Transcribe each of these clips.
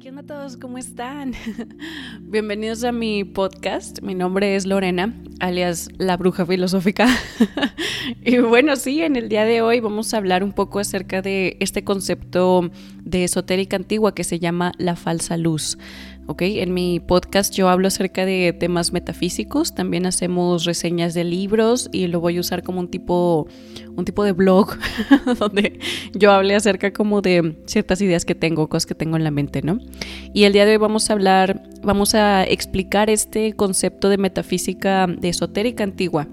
¿qué onda todos? ¿Cómo están? Bienvenidos a mi podcast. Mi nombre es Lorena, alias la bruja filosófica. y bueno, sí, en el día de hoy vamos a hablar un poco acerca de este concepto de esotérica antigua que se llama la falsa luz. En mi podcast yo hablo acerca de temas metafísicos, también hacemos reseñas de libros y lo voy a usar como un tipo, un tipo de blog donde yo hable acerca como de ciertas ideas que tengo, cosas que tengo en la mente, ¿no? Y el día de hoy vamos a hablar, vamos a explicar este concepto de metafísica de esotérica antigua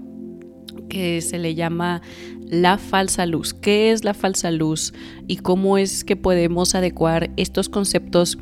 que se le llama la falsa luz. ¿Qué es la falsa luz y cómo es que podemos adecuar estos conceptos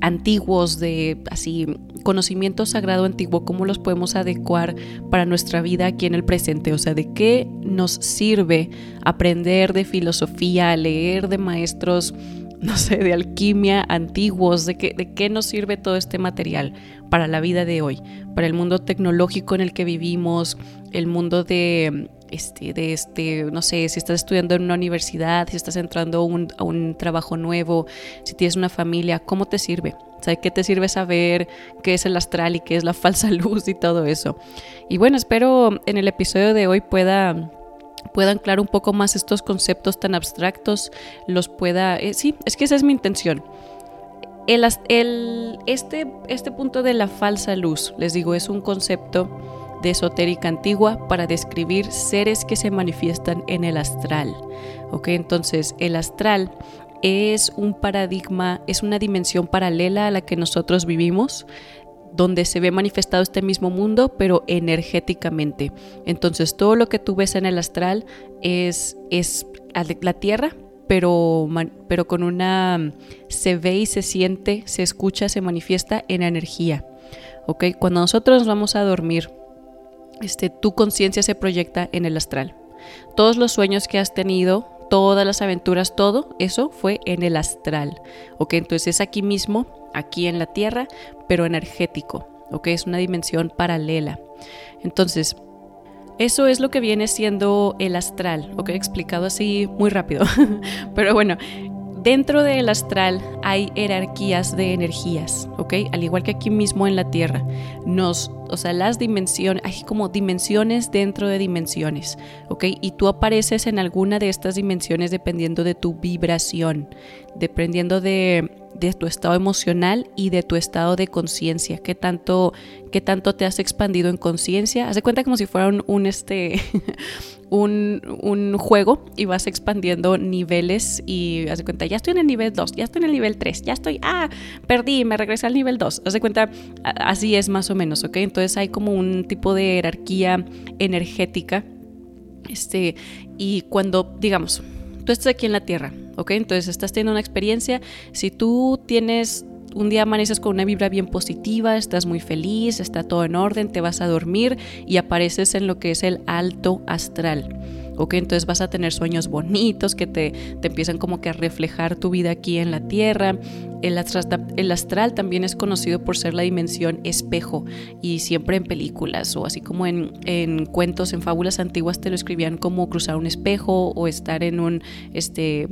antiguos, de así conocimiento sagrado antiguo, cómo los podemos adecuar para nuestra vida aquí en el presente, o sea, de qué nos sirve aprender de filosofía, leer de maestros, no sé, de alquimia antiguos, de qué, de qué nos sirve todo este material para la vida de hoy, para el mundo tecnológico en el que vivimos, el mundo de este, de este, no sé, si estás estudiando en una universidad, si estás entrando un, a un trabajo nuevo, si tienes una familia, ¿cómo te sirve? O ¿qué te sirve saber qué es el astral y qué es la falsa luz y todo eso? Y bueno, espero en el episodio de hoy pueda pueda anclar un poco más estos conceptos tan abstractos, los pueda... Eh, sí, es que esa es mi intención. El, el, este, este punto de la falsa luz, les digo, es un concepto de esotérica antigua para describir seres que se manifiestan en el astral. ¿ok? Entonces, el astral es un paradigma, es una dimensión paralela a la que nosotros vivimos, donde se ve manifestado este mismo mundo, pero energéticamente. Entonces, todo lo que tú ves en el astral es, es la Tierra, pero, pero con una... se ve y se siente, se escucha, se manifiesta en energía. ¿ok? Cuando nosotros vamos a dormir, este, tu conciencia se proyecta en el astral. Todos los sueños que has tenido, todas las aventuras, todo eso fue en el astral. ¿Ok? Entonces es aquí mismo, aquí en la Tierra, pero energético. ¿Ok? Es una dimensión paralela. Entonces, eso es lo que viene siendo el astral, ¿ok? Explicado así muy rápido. pero bueno, Dentro del astral hay jerarquías de energías, ¿ok? Al igual que aquí mismo en la Tierra. Nos, o sea, las dimensiones, hay como dimensiones dentro de dimensiones, ¿ok? Y tú apareces en alguna de estas dimensiones dependiendo de tu vibración, dependiendo de, de tu estado emocional y de tu estado de conciencia, qué tanto, qué tanto te has expandido en conciencia. Haz de cuenta como si fuera un, este, un, un, juego y vas expandiendo niveles y haz de cuenta, ya estoy en el nivel 2, ya estoy en el nivel 3, ya estoy, ah, perdí, me regresé al nivel 2. Haz de cuenta, así es más o menos, ¿ok? Entonces hay como un tipo de jerarquía energética. Este, y cuando, digamos, tú estás aquí en la Tierra, ¿ok? Entonces estás teniendo una experiencia, si tú tienes un día amaneces con una vibra bien positiva, estás muy feliz, está todo en orden, te vas a dormir y apareces en lo que es el alto astral. ¿Ok? Entonces vas a tener sueños bonitos que te, te empiezan como que a reflejar tu vida aquí en la tierra. El astral, también es conocido por ser la dimensión espejo y siempre en películas o así como en, en, cuentos, en fábulas antiguas te lo escribían como cruzar un espejo o estar en un este,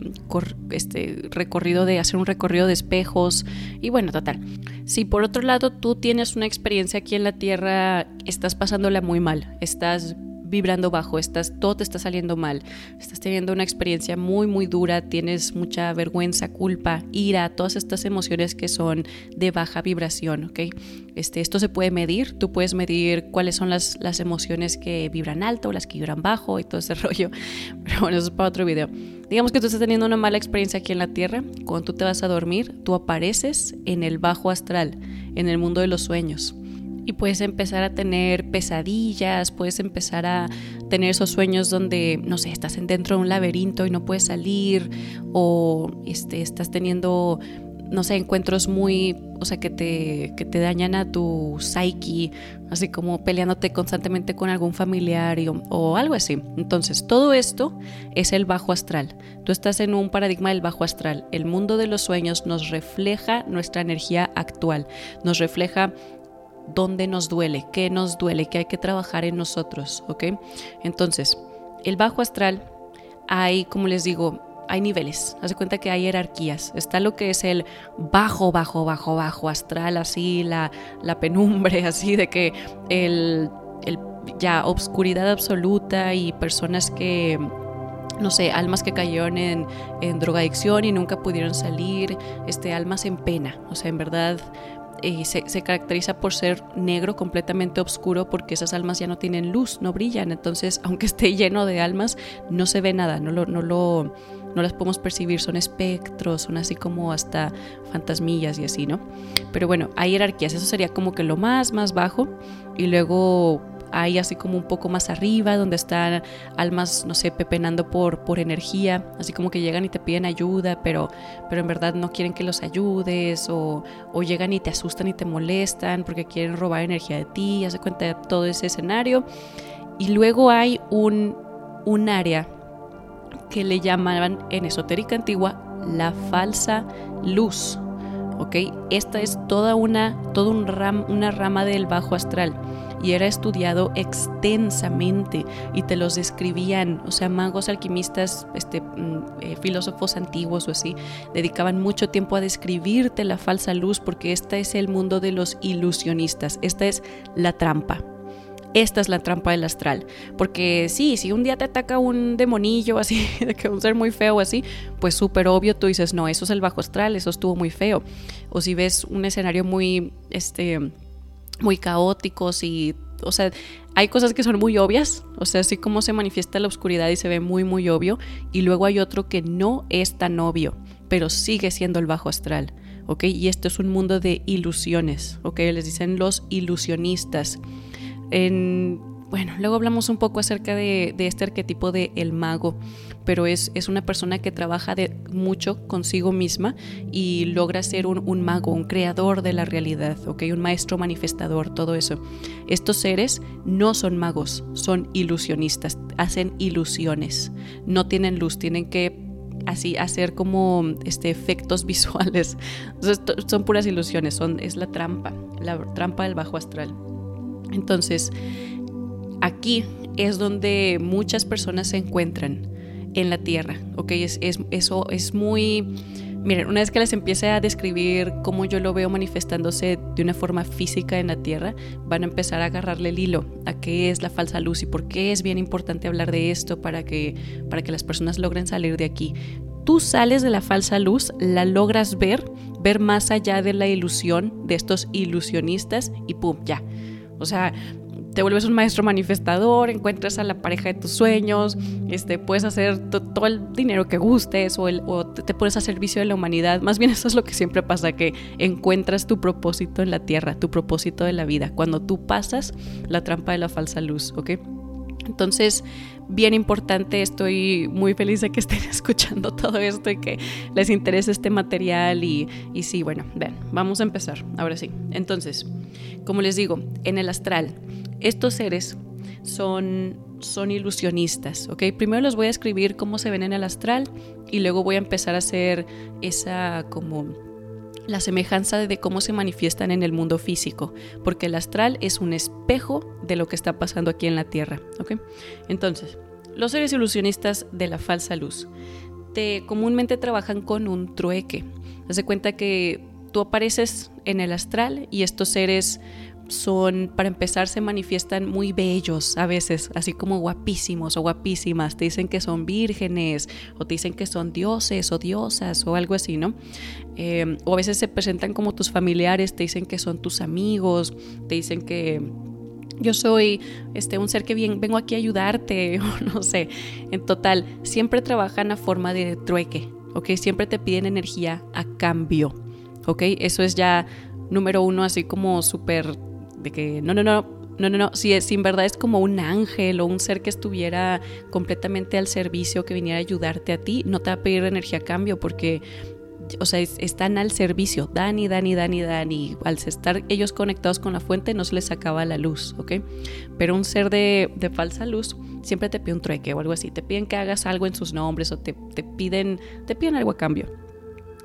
este recorrido de hacer un recorrido de espejos y bueno, total. Si por otro lado tú tienes una experiencia aquí en la tierra, estás pasándola muy mal, estás vibrando bajo, estás, todo te está saliendo mal, estás teniendo una experiencia muy, muy dura, tienes mucha vergüenza, culpa, ira, todas estas emociones que son de baja vibración, ¿ok? Este, esto se puede medir, tú puedes medir cuáles son las, las emociones que vibran alto, las que vibran bajo y todo ese rollo, pero bueno, eso es para otro video. Digamos que tú estás teniendo una mala experiencia aquí en la Tierra, cuando tú te vas a dormir, tú apareces en el bajo astral, en el mundo de los sueños y puedes empezar a tener pesadillas, puedes empezar a tener esos sueños donde, no sé, estás dentro de un laberinto y no puedes salir o este, estás teniendo, no sé, encuentros muy, o sea, que te, que te dañan a tu psyche, así como peleándote constantemente con algún familiar o, o algo así. Entonces, todo esto es el bajo astral. Tú estás en un paradigma del bajo astral. El mundo de los sueños nos refleja nuestra energía actual, nos refleja dónde nos duele, qué nos duele, qué hay que trabajar en nosotros, ¿ok? Entonces, el bajo astral hay, como les digo, hay niveles, haz de cuenta que hay jerarquías. Está lo que es el bajo, bajo, bajo, bajo astral, así, la, la penumbre, así, de que el, el ya obscuridad absoluta y personas que no sé, almas que cayeron en, en, drogadicción y nunca pudieron salir, este, almas en pena, o sea, en verdad eh, se, caracteriza por ser negro, completamente oscuro, porque esas almas ya no tienen luz, no brillan. Entonces, aunque esté lleno de almas, no se ve nada, no, lo, no, lo, no las podemos percibir, son espectros, son así como hasta fantasmillas y así, ¿no? Pero bueno, hay jerarquías, eso sería como que lo más, más bajo. Y luego hay así como un poco más arriba, donde están almas, no sé, pepenando por, por energía, así como que llegan y te piden ayuda, pero, pero en verdad no quieren que los ayudes, o, o llegan y te asustan y te molestan porque quieren robar energía de ti, hace cuenta de todo ese escenario. Y luego hay un, un área que le llamaban en esotérica antigua la falsa luz. ¿ok? Esta es toda una, todo un ram, una rama del bajo astral y era estudiado extensamente y te los describían, o sea, magos, alquimistas, este, mm, eh, filósofos antiguos o así, dedicaban mucho tiempo a describirte la falsa luz porque este es el mundo de los ilusionistas, esta es la trampa. Esta es la trampa del astral. Porque sí, si un día te ataca un demonillo así, de que un ser muy feo así, pues súper obvio tú dices, no, eso es el bajo astral, eso estuvo muy feo. O si ves un escenario muy, este, muy caóticos y, o sea, hay cosas que son muy obvias, o sea, así como se manifiesta la oscuridad y se ve muy, muy obvio, y luego hay otro que no es tan obvio, pero sigue siendo el bajo astral, ¿ok? Y esto es un mundo de ilusiones, ¿ok? Les dicen los ilusionistas. En bueno, luego hablamos un poco acerca de, este arquetipo de el mago, pero es, es, una persona que trabaja de mucho consigo misma y logra ser un, mago, un creador de la realidad, ¿okay? un maestro manifestador, todo eso. Estos seres no son magos, son ilusionistas, hacen ilusiones, no tienen luz, tienen que así hacer como este, efectos visuales. son puras ilusiones, son, es la trampa, la trampa del bajo astral. Entonces, aquí es donde muchas personas se encuentran en la Tierra, ¿ok? Es, eso es muy... Miren, una vez que les empiece a describir cómo yo lo veo manifestándose de una forma física en la Tierra, van a empezar a agarrarle el hilo a qué es la falsa luz y por qué es bien importante hablar de esto para que, para que las personas logren salir de aquí. Tú sales de la falsa luz, la logras ver, ver más allá de la ilusión de estos ilusionistas y pum, ya. O sea, te vuelves un maestro manifestador, encuentras a la pareja de tus sueños, este, puedes hacer todo el dinero que gustes o, te pones a servicio de la humanidad. Más bien eso es lo que siempre pasa, que encuentras tu propósito en la tierra, tu propósito de la vida, cuando tú pasas la trampa de la falsa luz, ¿ok? Entonces, bien importante, estoy muy feliz de que estén escuchando todo esto y que les interese este material y, y sí, bueno, ven, vamos a empezar, ahora sí. Entonces, como les digo, en el astral, estos seres son, son ilusionistas, ¿ok? Primero les voy a escribir cómo se ven en el astral y luego voy a empezar a hacer esa como la semejanza de cómo se manifiestan en el mundo físico, porque el astral es un espejo de lo que está pasando aquí en la Tierra, ¿ok? Entonces, los seres ilusionistas de la falsa luz te comúnmente trabajan con un trueque. Haz cuenta que tú apareces en el astral y estos seres son, para empezar, se manifiestan muy bellos a veces, así como guapísimos o guapísimas. Te dicen que son vírgenes o te dicen que son dioses o diosas o algo así, ¿no? Eh, o a veces se presentan como tus familiares, te dicen que son tus amigos, te dicen que yo soy este, un ser que bien, vengo aquí a ayudarte, o no sé. En total, siempre trabajan a forma de trueque, ¿ok? Siempre te piden energía a cambio, ¿ok? Eso es ya número uno, así como súper que no, no, no, no, no, no, si, es, en verdad es como un ángel o un ser que estuviera completamente al servicio, que viniera a ayudarte a ti, no te va a pedir energía a cambio porque, o sea, están al servicio, dan y dan y dan y dan y al estar ellos conectados con la fuente no se les acaba la luz, ¿ok? Pero un ser de, de falsa luz siempre te pide un trueque o algo así, te piden que hagas algo en sus nombres o te, te piden, te piden algo a cambio.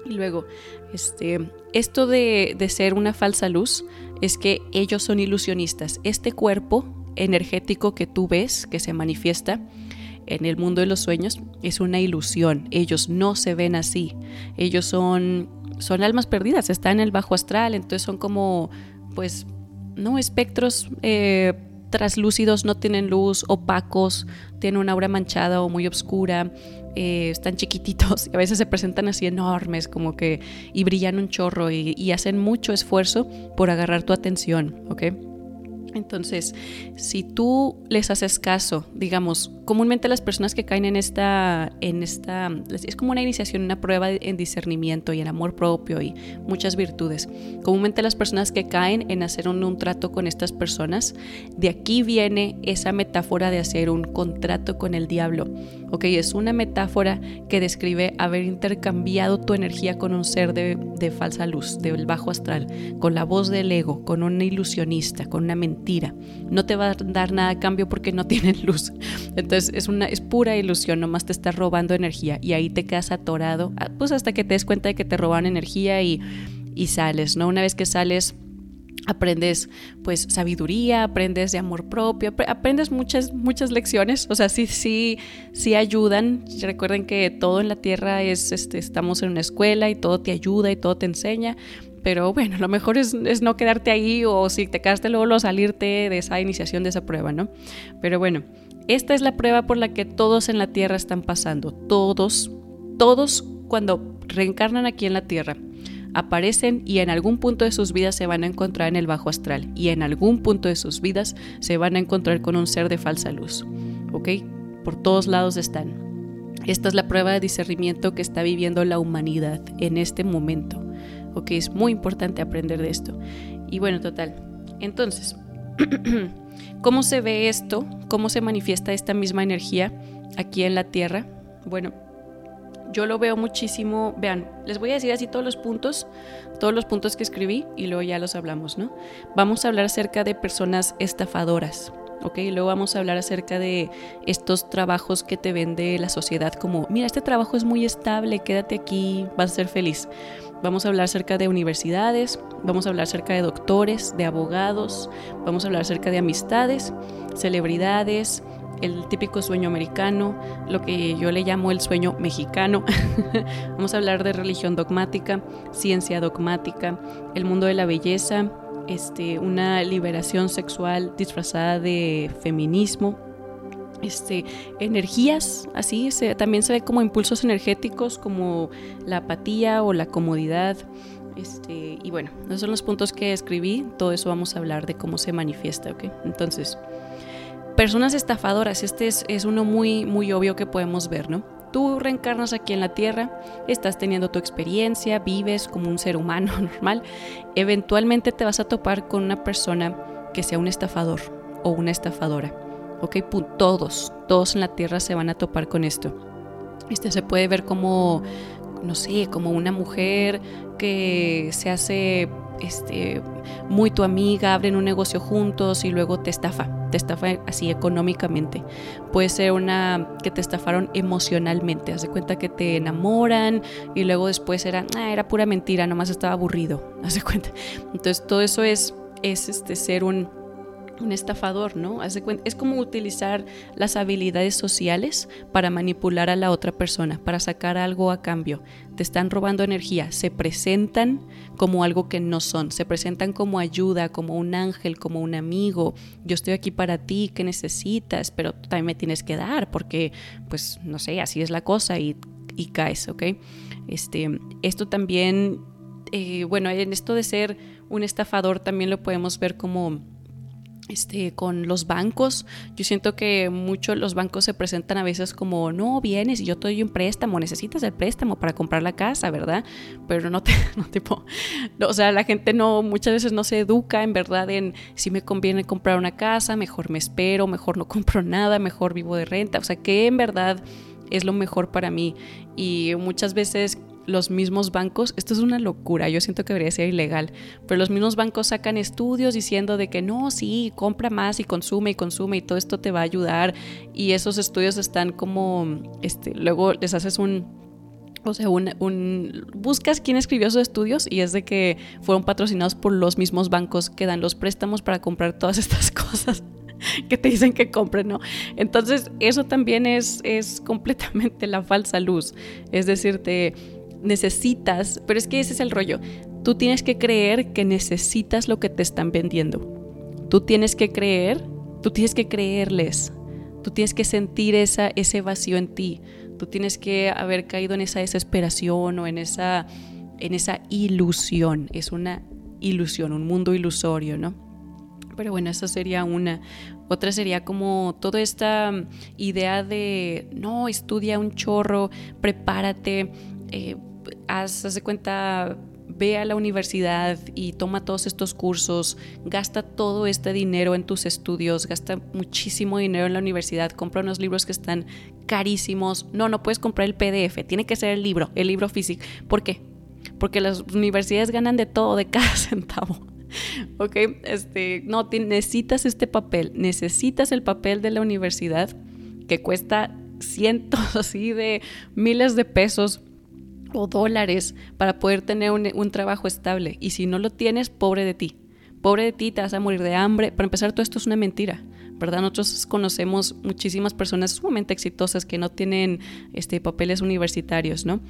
Y luego, este, esto de, de ser una falsa luz es que ellos son ilusionistas. Este cuerpo energético que tú ves, que se manifiesta, en el mundo de los sueños es una ilusión. Ellos no se ven así. Ellos son, son almas perdidas, están en el bajo astral, entonces son como, pues, no espectros. Eh, traslúcidos, no tienen luz, opacos, tienen una aura manchada o muy oscura, eh, están chiquititos y a veces se presentan así enormes, como que y brillan un chorro y, y hacen mucho esfuerzo por agarrar tu atención, ¿ok? Entonces, si tú les haces caso, digamos, comúnmente las personas que caen en esta, en esta, es como una iniciación, una prueba en discernimiento y en amor propio y muchas virtudes. Comúnmente las personas que caen en hacer un, trato con estas personas, de aquí viene esa metáfora de hacer un contrato con el diablo. Ok, es una metáfora que describe haber intercambiado tu energía con un ser de, de falsa luz, del bajo astral, con la voz del ego, con un ilusionista, con una mentira no te va a dar nada a cambio porque no tienen luz. Entonces es una es pura ilusión, nomás te está robando energía y ahí te quedas atorado, ah, pues hasta que te des cuenta de que te roban energía y, y sales, ¿no? Una vez que sales aprendes pues sabiduría, aprendes de amor propio, aprendes muchas muchas lecciones, o sea, sí sí sí ayudan. Recuerden que todo en la tierra es este estamos en una escuela y todo te ayuda y todo te enseña, pero bueno, lo mejor es, no quedarte ahí o si te quedaste luego salirte de esa iniciación, de esa prueba, ¿no? Pero bueno, esta es la prueba por la que todos en la Tierra están pasando. Todos, todos cuando reencarnan aquí en la Tierra, aparecen y en algún punto de sus vidas se van a encontrar en el bajo astral y en algún punto de sus vidas se van a encontrar con un ser de falsa luz. ¿Ok? Por todos lados están. Esta es la prueba de discernimiento que está viviendo la humanidad en este momento. ¿Ok? Es muy importante aprender de esto. Y bueno, total. Entonces, ¿cómo se ve esto? ¿Cómo se manifiesta esta misma energía aquí en la Tierra? Bueno, yo lo veo muchísimo. Vean, les voy a decir así todos los puntos, todos los puntos que escribí y luego ya los hablamos, ¿no? Vamos a hablar acerca de personas estafadoras. ¿ok? Luego vamos a hablar acerca de estos trabajos que te vende la sociedad como, mira, este trabajo es muy estable, quédate aquí, vas a ser feliz. Vamos a hablar acerca de universidades, vamos a hablar acerca de doctores, de abogados, vamos a hablar acerca de amistades, celebridades, el típico sueño americano, lo que yo le llamo el sueño mexicano. vamos a hablar de religión dogmática, ciencia dogmática, el mundo de la belleza, este, una liberación sexual disfrazada de feminismo este, energías, así, se, también se ve como impulsos energéticos, como la apatía o la comodidad. Este, y bueno, esos son los puntos que escribí, todo eso vamos a hablar de cómo se manifiesta, ¿ok? Entonces, personas estafadoras, este es, es uno muy, muy obvio que podemos ver, ¿no? Tú reencarnas aquí en la Tierra, estás teniendo tu experiencia, vives como un ser humano normal, eventualmente te vas a topar con una persona que sea un estafador o una estafadora ¿ok? Todos, todos en la Tierra se van a topar con esto. Este se puede ver como, no sé, como una mujer que se hace este, muy tu amiga, abren un negocio juntos y luego te estafa, te estafa así económicamente. Puede ser una que te estafaron emocionalmente, haz de cuenta que te enamoran y luego después era, ah, era pura mentira, nomás estaba aburrido, haz de cuenta. Entonces todo eso es, es este, ser un un estafador, ¿no? Es como utilizar las habilidades sociales para manipular a la otra persona, para sacar algo a cambio. Te están robando energía, se presentan como algo que no son, se presentan como ayuda, como un ángel, como un amigo. Yo estoy aquí para ti, ¿qué necesitas? Pero también me tienes que dar porque, pues, no sé, así es la cosa y, y caes, ¿ok? Este, esto también, eh, bueno, en esto de ser un estafador también lo podemos ver como este, con los bancos. Yo siento que muchos los bancos se presentan a veces como, no, vienes y yo te doy un préstamo, necesitas el préstamo para comprar la casa, ¿verdad? Pero no te, no tipo, o sea, la gente no, muchas veces no se educa en verdad en si me conviene comprar una casa, mejor me espero, mejor no compro nada, mejor vivo de renta, o sea, que en verdad es lo mejor para mí. Y muchas veces los mismos bancos, esto es una locura, yo siento que debería ser ilegal, pero los mismos bancos sacan estudios diciendo de que no, sí, compra más y consume y consume y todo esto te va a ayudar y esos estudios están como, este, luego les haces un, o sea, un, buscas quién escribió esos estudios y es de que fueron patrocinados por los mismos bancos que dan los préstamos para comprar todas estas cosas. que te dicen que compren, ¿no? Entonces, eso también es, es completamente la falsa luz. Es decir, te necesitas, pero es que ese es el rollo. Tú tienes que creer que necesitas lo que te están vendiendo. Tú tienes que creer, tú tienes que creerles. Tú tienes que sentir esa, ese vacío en ti. Tú tienes que haber caído en esa desesperación o en esa, en esa ilusión. Es una ilusión, un mundo ilusorio, ¿no? Pero bueno, esa sería una. Otra sería como toda esta idea de, no, estudia un chorro, prepárate, eh, haz, de cuenta, ve a la universidad y toma todos estos cursos, gasta todo este dinero en tus estudios, gasta muchísimo dinero en la universidad, compra unos libros que están carísimos. No, no puedes comprar el PDF, tiene que ser el libro, el libro físico. ¿Por qué? Porque las universidades ganan de todo, de cada centavo. ¿Ok? Este, no, necesitas este papel, necesitas el papel de la universidad que cuesta cientos así de miles de pesos o dólares para poder tener un, trabajo estable. Y si no lo tienes, pobre de ti. Pobre de ti, te vas a morir de hambre. Para empezar, todo esto es una mentira. ¿verdad? Nosotros conocemos muchísimas personas sumamente exitosas que no tienen este, papeles universitarios, ¿no?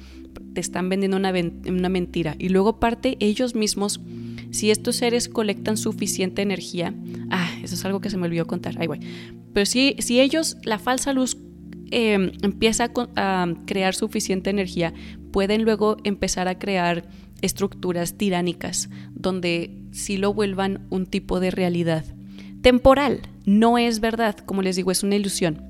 Te están vendiendo una, una mentira. Y luego parte ellos mismos, si estos seres colectan suficiente energía, ah, eso es algo que se me olvidó contar, ahí voy. Pero si, si ellos, la falsa luz em, empieza a, crear suficiente energía, pueden luego empezar a crear estructuras tiránicas donde sí lo vuelvan un tipo de realidad temporal. No es verdad, como les digo, es una ilusión.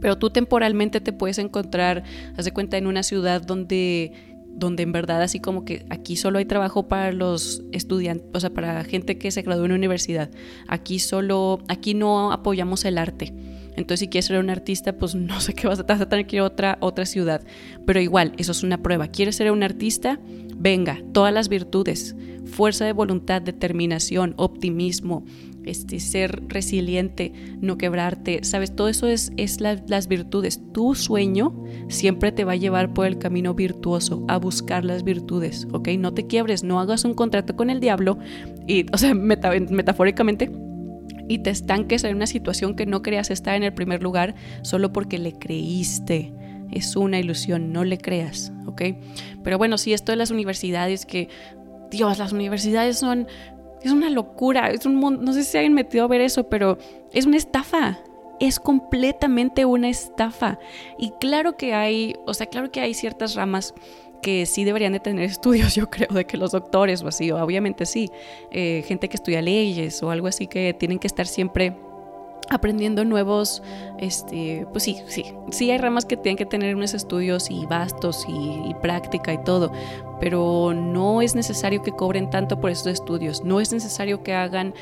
Pero tú temporalmente te puedes encontrar, haz de cuenta, en una ciudad donde donde en verdad así como que aquí solo hay trabajo para los estudiantes, o sea, para gente que se graduó en la universidad. Aquí solo, aquí no apoyamos el arte. Entonces, si quieres ser un artista, pues no sé qué vas a, tener que ir a otra, otra ciudad. Pero igual, eso es una prueba. ¿Quieres ser un artista? Venga, todas las virtudes, fuerza de voluntad, determinación, optimismo, este, ser resiliente, no quebrarte, sabes, todo eso es, es las virtudes. Tu sueño siempre te va a llevar por el camino virtuoso, a buscar las virtudes, ¿ok? No te quiebres, no hagas un contrato con el diablo y, o sea, metafóricamente, y te estanques en una situación que no querías estar en el primer lugar solo porque le creíste. Es una ilusión, no le creas, ¿ok? Pero bueno, sí, esto de las universidades que, Dios, las universidades son, es una locura, es un no sé si alguien metido a ver eso, pero es una estafa. Es completamente una estafa. Y claro que hay, o sea, claro que hay ciertas ramas que sí deberían de tener estudios, yo creo, de que los doctores o así, obviamente sí, eh, gente que estudia leyes o algo así que tienen que estar siempre aprendiendo nuevos, este, pues sí, sí, sí hay ramas que tienen que tener unos estudios y vastos y, y, práctica y todo, pero no es necesario que cobren tanto por esos estudios, no es necesario que hagan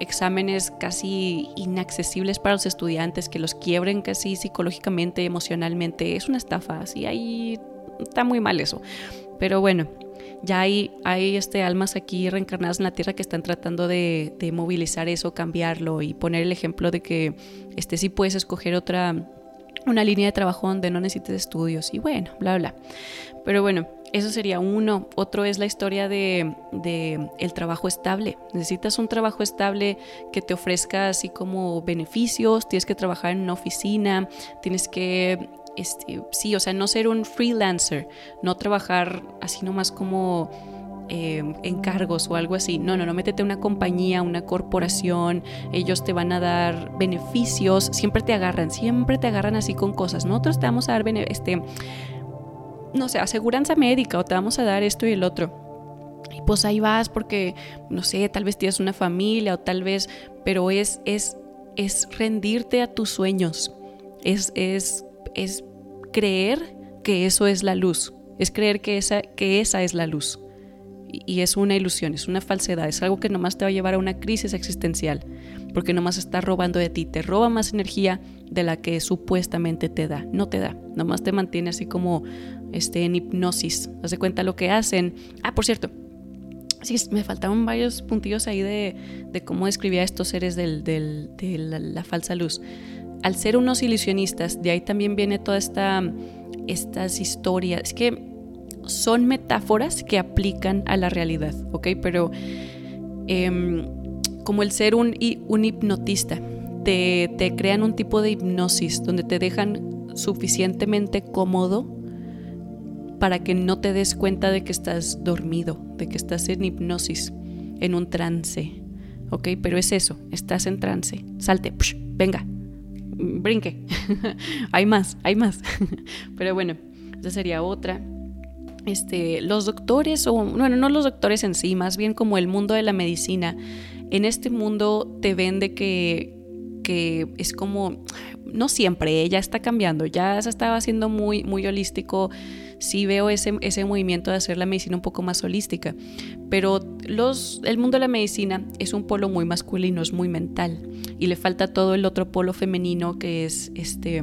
exámenes casi inaccesibles para los estudiantes, que los quiebren casi psicológicamente, emocionalmente, es una estafa, así hay está muy mal eso. Pero bueno, ya hay, hay este, almas aquí reencarnadas en la Tierra que están tratando de, movilizar eso, cambiarlo y poner el ejemplo de que este, sí puedes escoger otra, una línea de trabajo donde no necesites estudios y bueno, bla, bla. Pero bueno, eso sería uno. Otro es la historia de, de, el trabajo estable. Necesitas un trabajo estable que te ofrezca así como beneficios, tienes que trabajar en una oficina, tienes que este, sí, o sea, no ser un freelancer, no trabajar así nomás como eh, encargos o algo así. No, no, no, métete una compañía, una corporación, ellos te van a dar beneficios, siempre te agarran, siempre te agarran así con cosas. Nosotros te vamos a dar, este, no sé, aseguranza médica o te vamos a dar esto y el otro. Y pues ahí vas porque, no sé, tal vez tienes una familia o tal vez, pero es, es, es rendirte a tus sueños. Es, es, es creer que eso es la luz, es creer que esa, que esa es la luz. Y, es una ilusión, es una falsedad, es algo que nomás te va a llevar a una crisis existencial, porque nomás está robando de ti, te roba más energía de la que supuestamente te da, no te da, nomás te mantiene así como este, en hipnosis. Haz de cuenta lo que hacen. Ah, por cierto, sí, me faltaban varios puntillos ahí de, cómo describía a estos seres de la falsa luz al ser unos ilusionistas, de ahí también viene toda esta estas historias, es que son metáforas que aplican a la realidad, ¿ok? Pero em, como el ser un, un hipnotista, te, te crean un tipo de hipnosis donde te dejan suficientemente cómodo para que no te des cuenta de que estás dormido, de que estás en hipnosis, en un trance. ¿Ok? Pero es eso, estás en trance. Salte, venga, brinque. hay más, hay más. Pero bueno, esa sería otra. Este, los doctores, o bueno, no los doctores en sí, más bien como el mundo de la medicina, en este mundo te vende que, que es como, no siempre, ella está cambiando, ya se estaba haciendo muy, muy holístico sí veo ese, ese movimiento de hacer la medicina un poco más holística. Pero los, el mundo de la medicina es un polo muy masculino, es muy mental. Y le falta todo el otro polo femenino que es este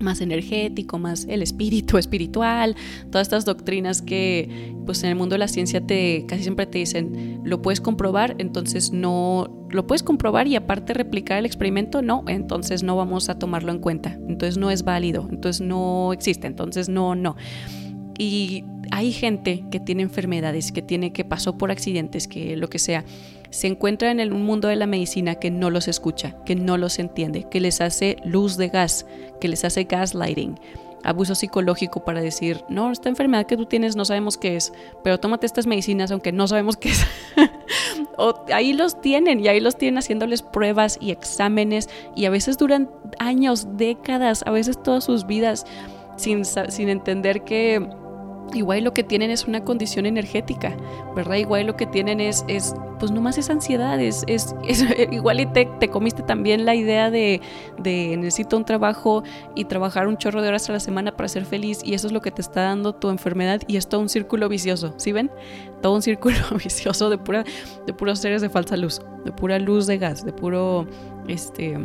más energético, más el espíritu espiritual, todas estas doctrinas que pues en el mundo de la ciencia te casi siempre te dicen, lo puedes comprobar, entonces no lo puedes comprobar y aparte replicar el experimento, no, entonces no vamos a tomarlo en cuenta. Entonces no es válido, entonces no existe, entonces no, no. Y hay gente que tiene enfermedades, que tiene que pasó por accidentes, que lo que sea, se encuentra en el mundo de la medicina que no los escucha, que no los entiende, que les hace luz de gas, que les hace gaslighting, abuso psicológico para decir, no, esta enfermedad que tú tienes no sabemos qué es, pero tómate estas medicinas aunque no sabemos qué es. o ahí los tienen y ahí los tienen haciéndoles pruebas y exámenes y a veces duran años, décadas, a veces todas sus vidas sin, sin entender que igual lo que tienen es una condición energética, ¿verdad? Igual lo que tienen es, es pues nomás es ansiedad, es, es, igual y te, te, comiste también la idea de, de, necesito un trabajo y trabajar un chorro de horas a la semana para ser feliz y eso es lo que te está dando tu enfermedad y es todo un círculo vicioso, ¿sí ven? Todo un círculo vicioso de, pura, de puros seres de falsa luz, de pura luz de gas, de puro, este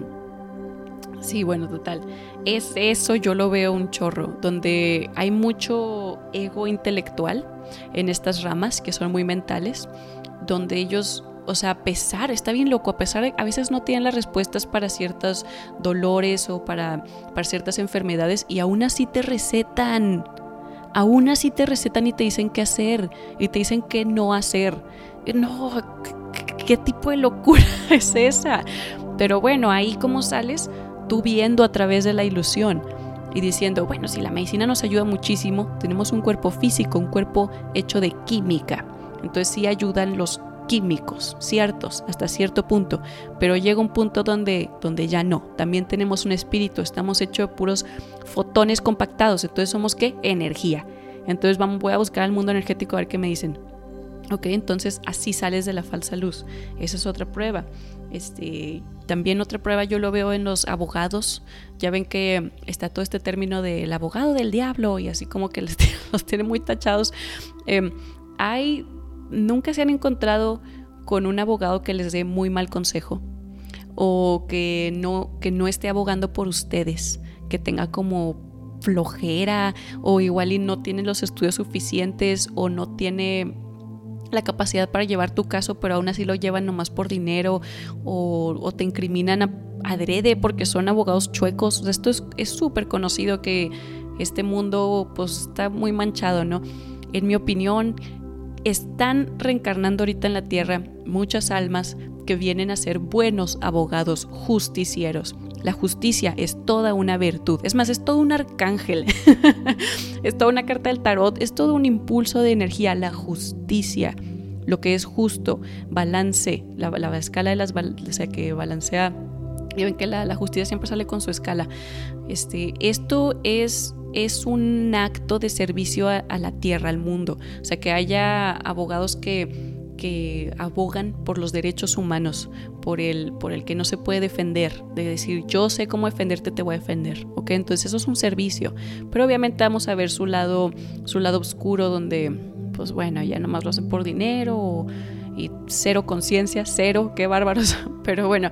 Sí, bueno, total. Es eso, yo lo veo un chorro, donde hay mucho ego intelectual en estas ramas que son muy mentales, donde ellos, o sea, a pesar, está bien loco, a pesar a veces no tienen las respuestas para ciertos dolores o para, para ciertas enfermedades y aún así te recetan. Aún así te recetan y te dicen qué hacer y te dicen qué no hacer. No, ¿qué, tipo de locura es esa? Pero bueno, ahí como sales, tú viendo a través de la ilusión y diciendo, bueno, si la medicina nos ayuda muchísimo, tenemos un cuerpo físico, un cuerpo hecho de química. Entonces sí ayudan los químicos, ciertos, hasta cierto punto, pero llega un punto donde, donde ya no. También tenemos un espíritu, estamos hechos de puros fotones compactados, entonces somos qué? Energía. Entonces vamos, voy a buscar al mundo energético a ver qué me dicen. Ok, entonces así sales de la falsa luz. Esa es otra prueba. Este, también otra prueba yo lo veo en los abogados. Ya ven que está todo este término del abogado del diablo y así como que los tiene muy tachados. Em, hay, nunca se han encontrado con un abogado que les dé muy mal consejo o que no, que no esté abogando por ustedes, que tenga como flojera o igual y no tiene los estudios suficientes o no tiene la capacidad para llevar tu caso, pero aún así lo llevan nomás por dinero o, te incriminan a, adrede porque son abogados chuecos. esto es súper conocido que este mundo pues está muy manchado, ¿no? En mi opinión, están reencarnando ahorita en la tierra muchas almas que vienen a ser buenos abogados justicieros. La justicia es toda una virtud, es más, es todo un arcángel, es toda una carta del tarot, es todo un impulso de energía, la justicia, lo que es justo, balance, la, escala de las, o sea, que balancea, y ven que la, justicia siempre sale con su escala. Este, esto es es un acto de servicio a, a, la tierra, al mundo. O sea, que haya abogados que que abogan por los derechos humanos, por el, por el que no se puede defender, de decir yo sé cómo defenderte, te voy a defender, ¿ok? Entonces eso es un servicio, pero obviamente vamos a ver su lado, su lado oscuro donde, pues bueno, ya nomás lo hacen por dinero y cero conciencia, cero, qué bárbaros, pero bueno,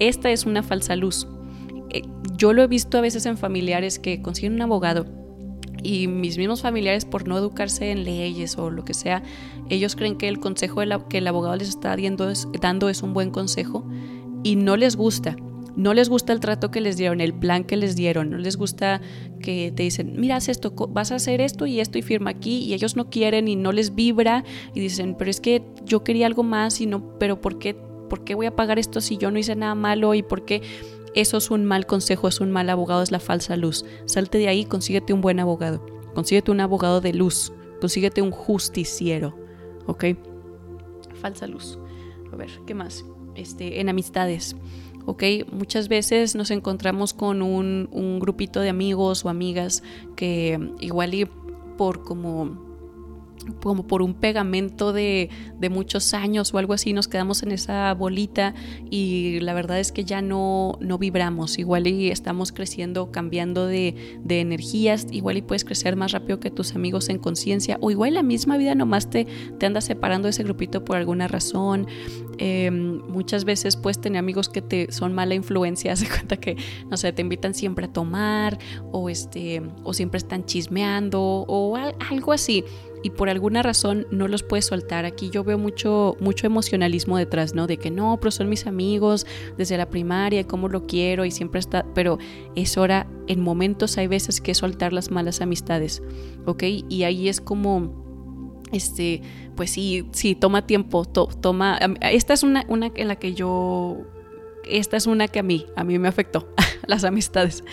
esta es una falsa luz. Eh, yo lo he visto a veces en familiares que consiguen un abogado y mis mismos familiares por no educarse en leyes o lo que sea, ellos creen que el consejo que el abogado les está dando es, un buen consejo y no les gusta. No les gusta el trato que les dieron, el plan que les dieron, no les gusta que te dicen, mira, esto, vas a hacer esto y esto y firma aquí y ellos no quieren y no les vibra y dicen, pero es que yo quería algo más y no, pero ¿por qué ¿por qué voy a pagar esto si yo no hice nada malo y por qué eso es un mal consejo, es un mal abogado, es la falsa luz. Salte de ahí, consíguete un buen abogado, consíguete un abogado de luz, consíguete un justiciero, ¿ok? Falsa luz. A ver, ¿qué más? Este, en amistades. ¿ok? Muchas veces nos encontramos con un, un, grupito de amigos o amigas que igual y por como como por un pegamento de, de, muchos años o algo así, nos quedamos en esa bolita y la verdad es que ya no, no vibramos, igual y estamos creciendo, cambiando de, de energías, igual y puedes crecer más rápido que tus amigos en conciencia o igual la misma vida nomás te, te anda separando de ese grupito por alguna razón. Eh, muchas veces puedes tener amigos que te son mala influencia, se cuenta que, no sé, te invitan siempre a tomar o, este, o siempre están chismeando o algo así y por alguna razón no los puedes soltar. Aquí yo veo mucho, mucho emocionalismo detrás, ¿no? De que no, pero son mis amigos desde la primaria, cómo lo quiero y siempre está, pero es hora, en momentos hay veces que soltar las malas amistades, ¿ok? Y ahí es como este, pues sí, sí, toma tiempo, toma, esta es una, una en la que yo, esta es una que a mí, a mí me afectó. las amistades.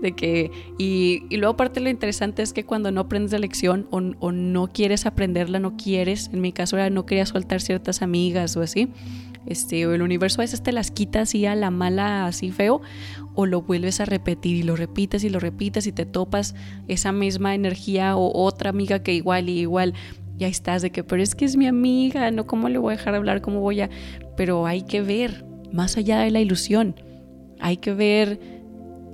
De que, y, y, luego aparte lo interesante es que cuando no aprendes la lección o, o, no quieres aprenderla, no quieres, en mi caso era no quería soltar ciertas amigas o así, este, o el universo a veces te las quita así a la mala, así feo, o lo vuelves a repetir y lo repites y lo repites y te topas esa misma energía o otra amiga que igual y igual ya estás de que, pero es que es mi amiga, no, ¿cómo le voy a dejar hablar? ¿Cómo voy a...? Pero hay que ver más allá de la ilusión, hay que ver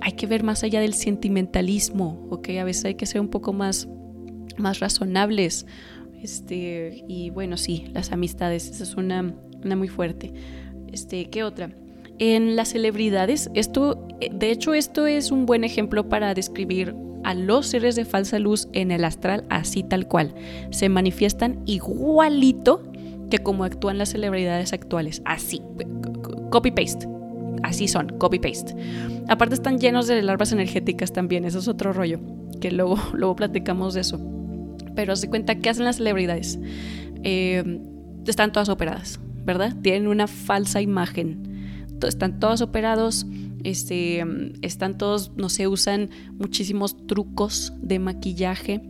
hay que ver más allá del sentimentalismo, ¿ok? A veces hay que ser un poco más, más razonables. Este, y bueno, sí, las amistades, esa es una, una muy fuerte. Este, ¿qué otra? En las celebridades, esto, de hecho, esto es un buen ejemplo para describir a los seres de falsa luz en el astral así tal cual. Se manifiestan igualito que como actúan las celebridades actuales. Así, copy-paste así son, copy-paste. Aparte están llenos de larvas energéticas también, eso es otro rollo, que luego, luego platicamos de eso. Pero se cuenta, ¿qué hacen las celebridades? Eh, están todas operadas, ¿verdad? Tienen una falsa imagen. Están todos operados, este, están todos, no sé, usan muchísimos trucos de maquillaje,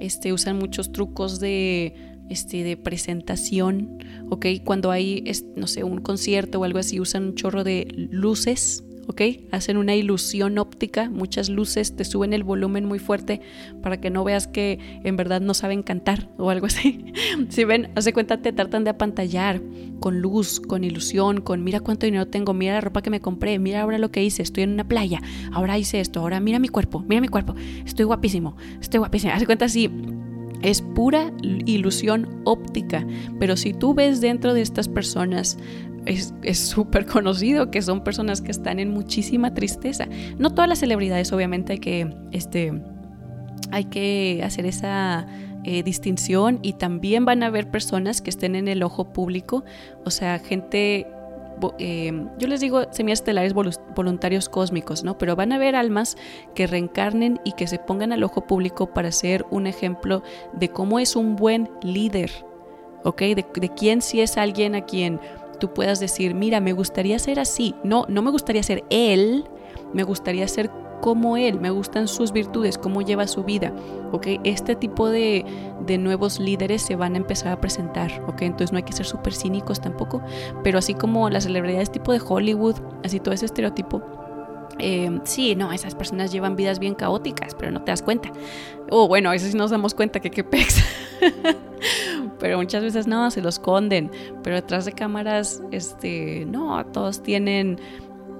este, usan muchos trucos de este, de presentación, ¿ok? Cuando hay, no sé, un concierto o algo así, usan un chorro de luces, ¿ok? Hacen una ilusión óptica, muchas luces, te suben el volumen muy fuerte para que no veas que en verdad no saben cantar o algo así. si ven, hace cuenta, te tratan de apantallar con luz, con ilusión, con mira cuánto dinero tengo, mira la ropa que me compré, mira ahora lo que hice, estoy en una playa, ahora hice esto, ahora mira mi cuerpo, mira mi cuerpo, estoy guapísimo, estoy guapísimo. Hace cuenta así es pura ilusión óptica, pero si tú ves dentro de estas personas, es súper conocido que son personas que están en muchísima tristeza. No todas las celebridades, obviamente, hay que, este, hay que hacer esa eh, distinción. Y también van a haber personas que estén en el ojo público, o sea, gente eh, yo les digo semiestelares voluntarios cósmicos, ¿no? Pero van a haber almas que reencarnen y que se pongan al ojo público para ser un ejemplo de cómo es un buen líder, ¿ok? De, de quién si es alguien a quien tú puedas decir, mira, me gustaría ser así. No, no me gustaría ser él, me gustaría ser como él, me gustan sus virtudes, cómo lleva su vida, ¿ok? Este tipo de, de nuevos líderes se van a empezar a presentar, ¿ok? Entonces no hay que ser súper cínicos tampoco, pero así como las celebridades tipo de Hollywood, así todo ese estereotipo, eh, sí, no, esas personas llevan vidas bien caóticas, pero no te das cuenta. O oh, bueno, a veces nos damos cuenta que qué pex. pero muchas veces no, se los esconden. Pero detrás de cámaras, este, no, todos tienen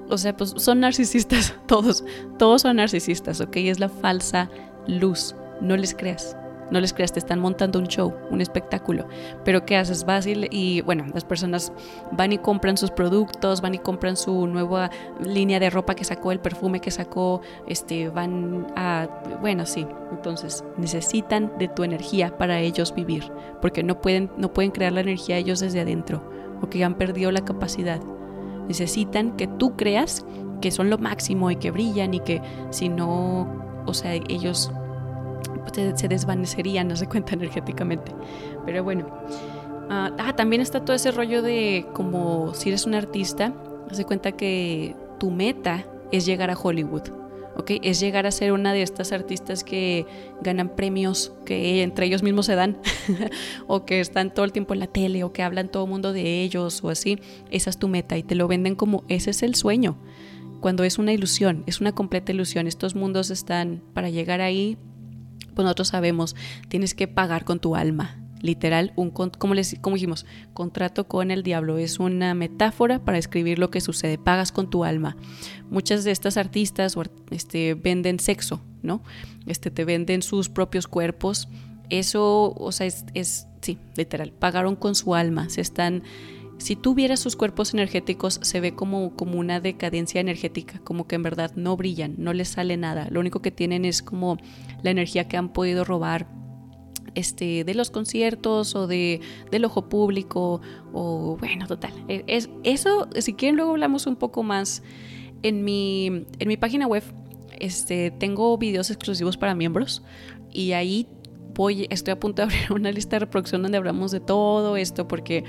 o sea, pues son narcisistas todos, todos son narcisistas, ¿ok? Es la falsa luz, no les creas. No les creas, te están montando un show, un espectáculo. Pero ¿qué haces? Vas y, bueno, las personas van y compran sus productos, van y compran su nueva línea de ropa que sacó, el perfume que sacó, este, van a, bueno, sí. Entonces necesitan de tu energía para ellos vivir, porque no pueden, no pueden crear la energía ellos desde adentro, o que han perdido la capacidad. Necesitan que tú creas que son lo máximo y que brillan y que si no, o sea, ellos se, desvanecerían, no se cuenta energéticamente. Pero bueno, Ah, ah, también está todo ese rollo de como si eres un artista, de cuenta que tu meta es llegar a Hollywood. ¿Ok? Es llegar a ser una de estas artistas que ganan premios que entre ellos mismos se dan, o que están todo el tiempo en la tele, o que hablan todo el mundo de ellos, o así. Esa es tu meta y te lo venden como ese es el sueño. Cuando es una ilusión, es una completa ilusión. Estos mundos están para llegar ahí, pues nosotros sabemos, tienes que pagar con tu alma literal, un, como, les, como dijimos, contrato con el diablo. Es una metáfora para escribir lo que sucede. Pagas con tu alma. Muchas de estas artistas este, venden sexo, ¿no? Este, te venden sus propios cuerpos. Eso, o sea, es, es sí, literal, pagaron con su alma. Se están... Si tú vieras sus cuerpos energéticos, se ve como, como una decadencia energética, como que en verdad no brillan, no les sale nada. Lo único que tienen es como la energía que han podido robar este, de los conciertos o de, del ojo público o bueno, total. E, es, eso, si quieren luego hablamos un poco más en mi, en mi página web. Este, tengo videos exclusivos para miembros y ahí voy, estoy a punto de abrir una lista de reproducción donde hablamos de todo esto porque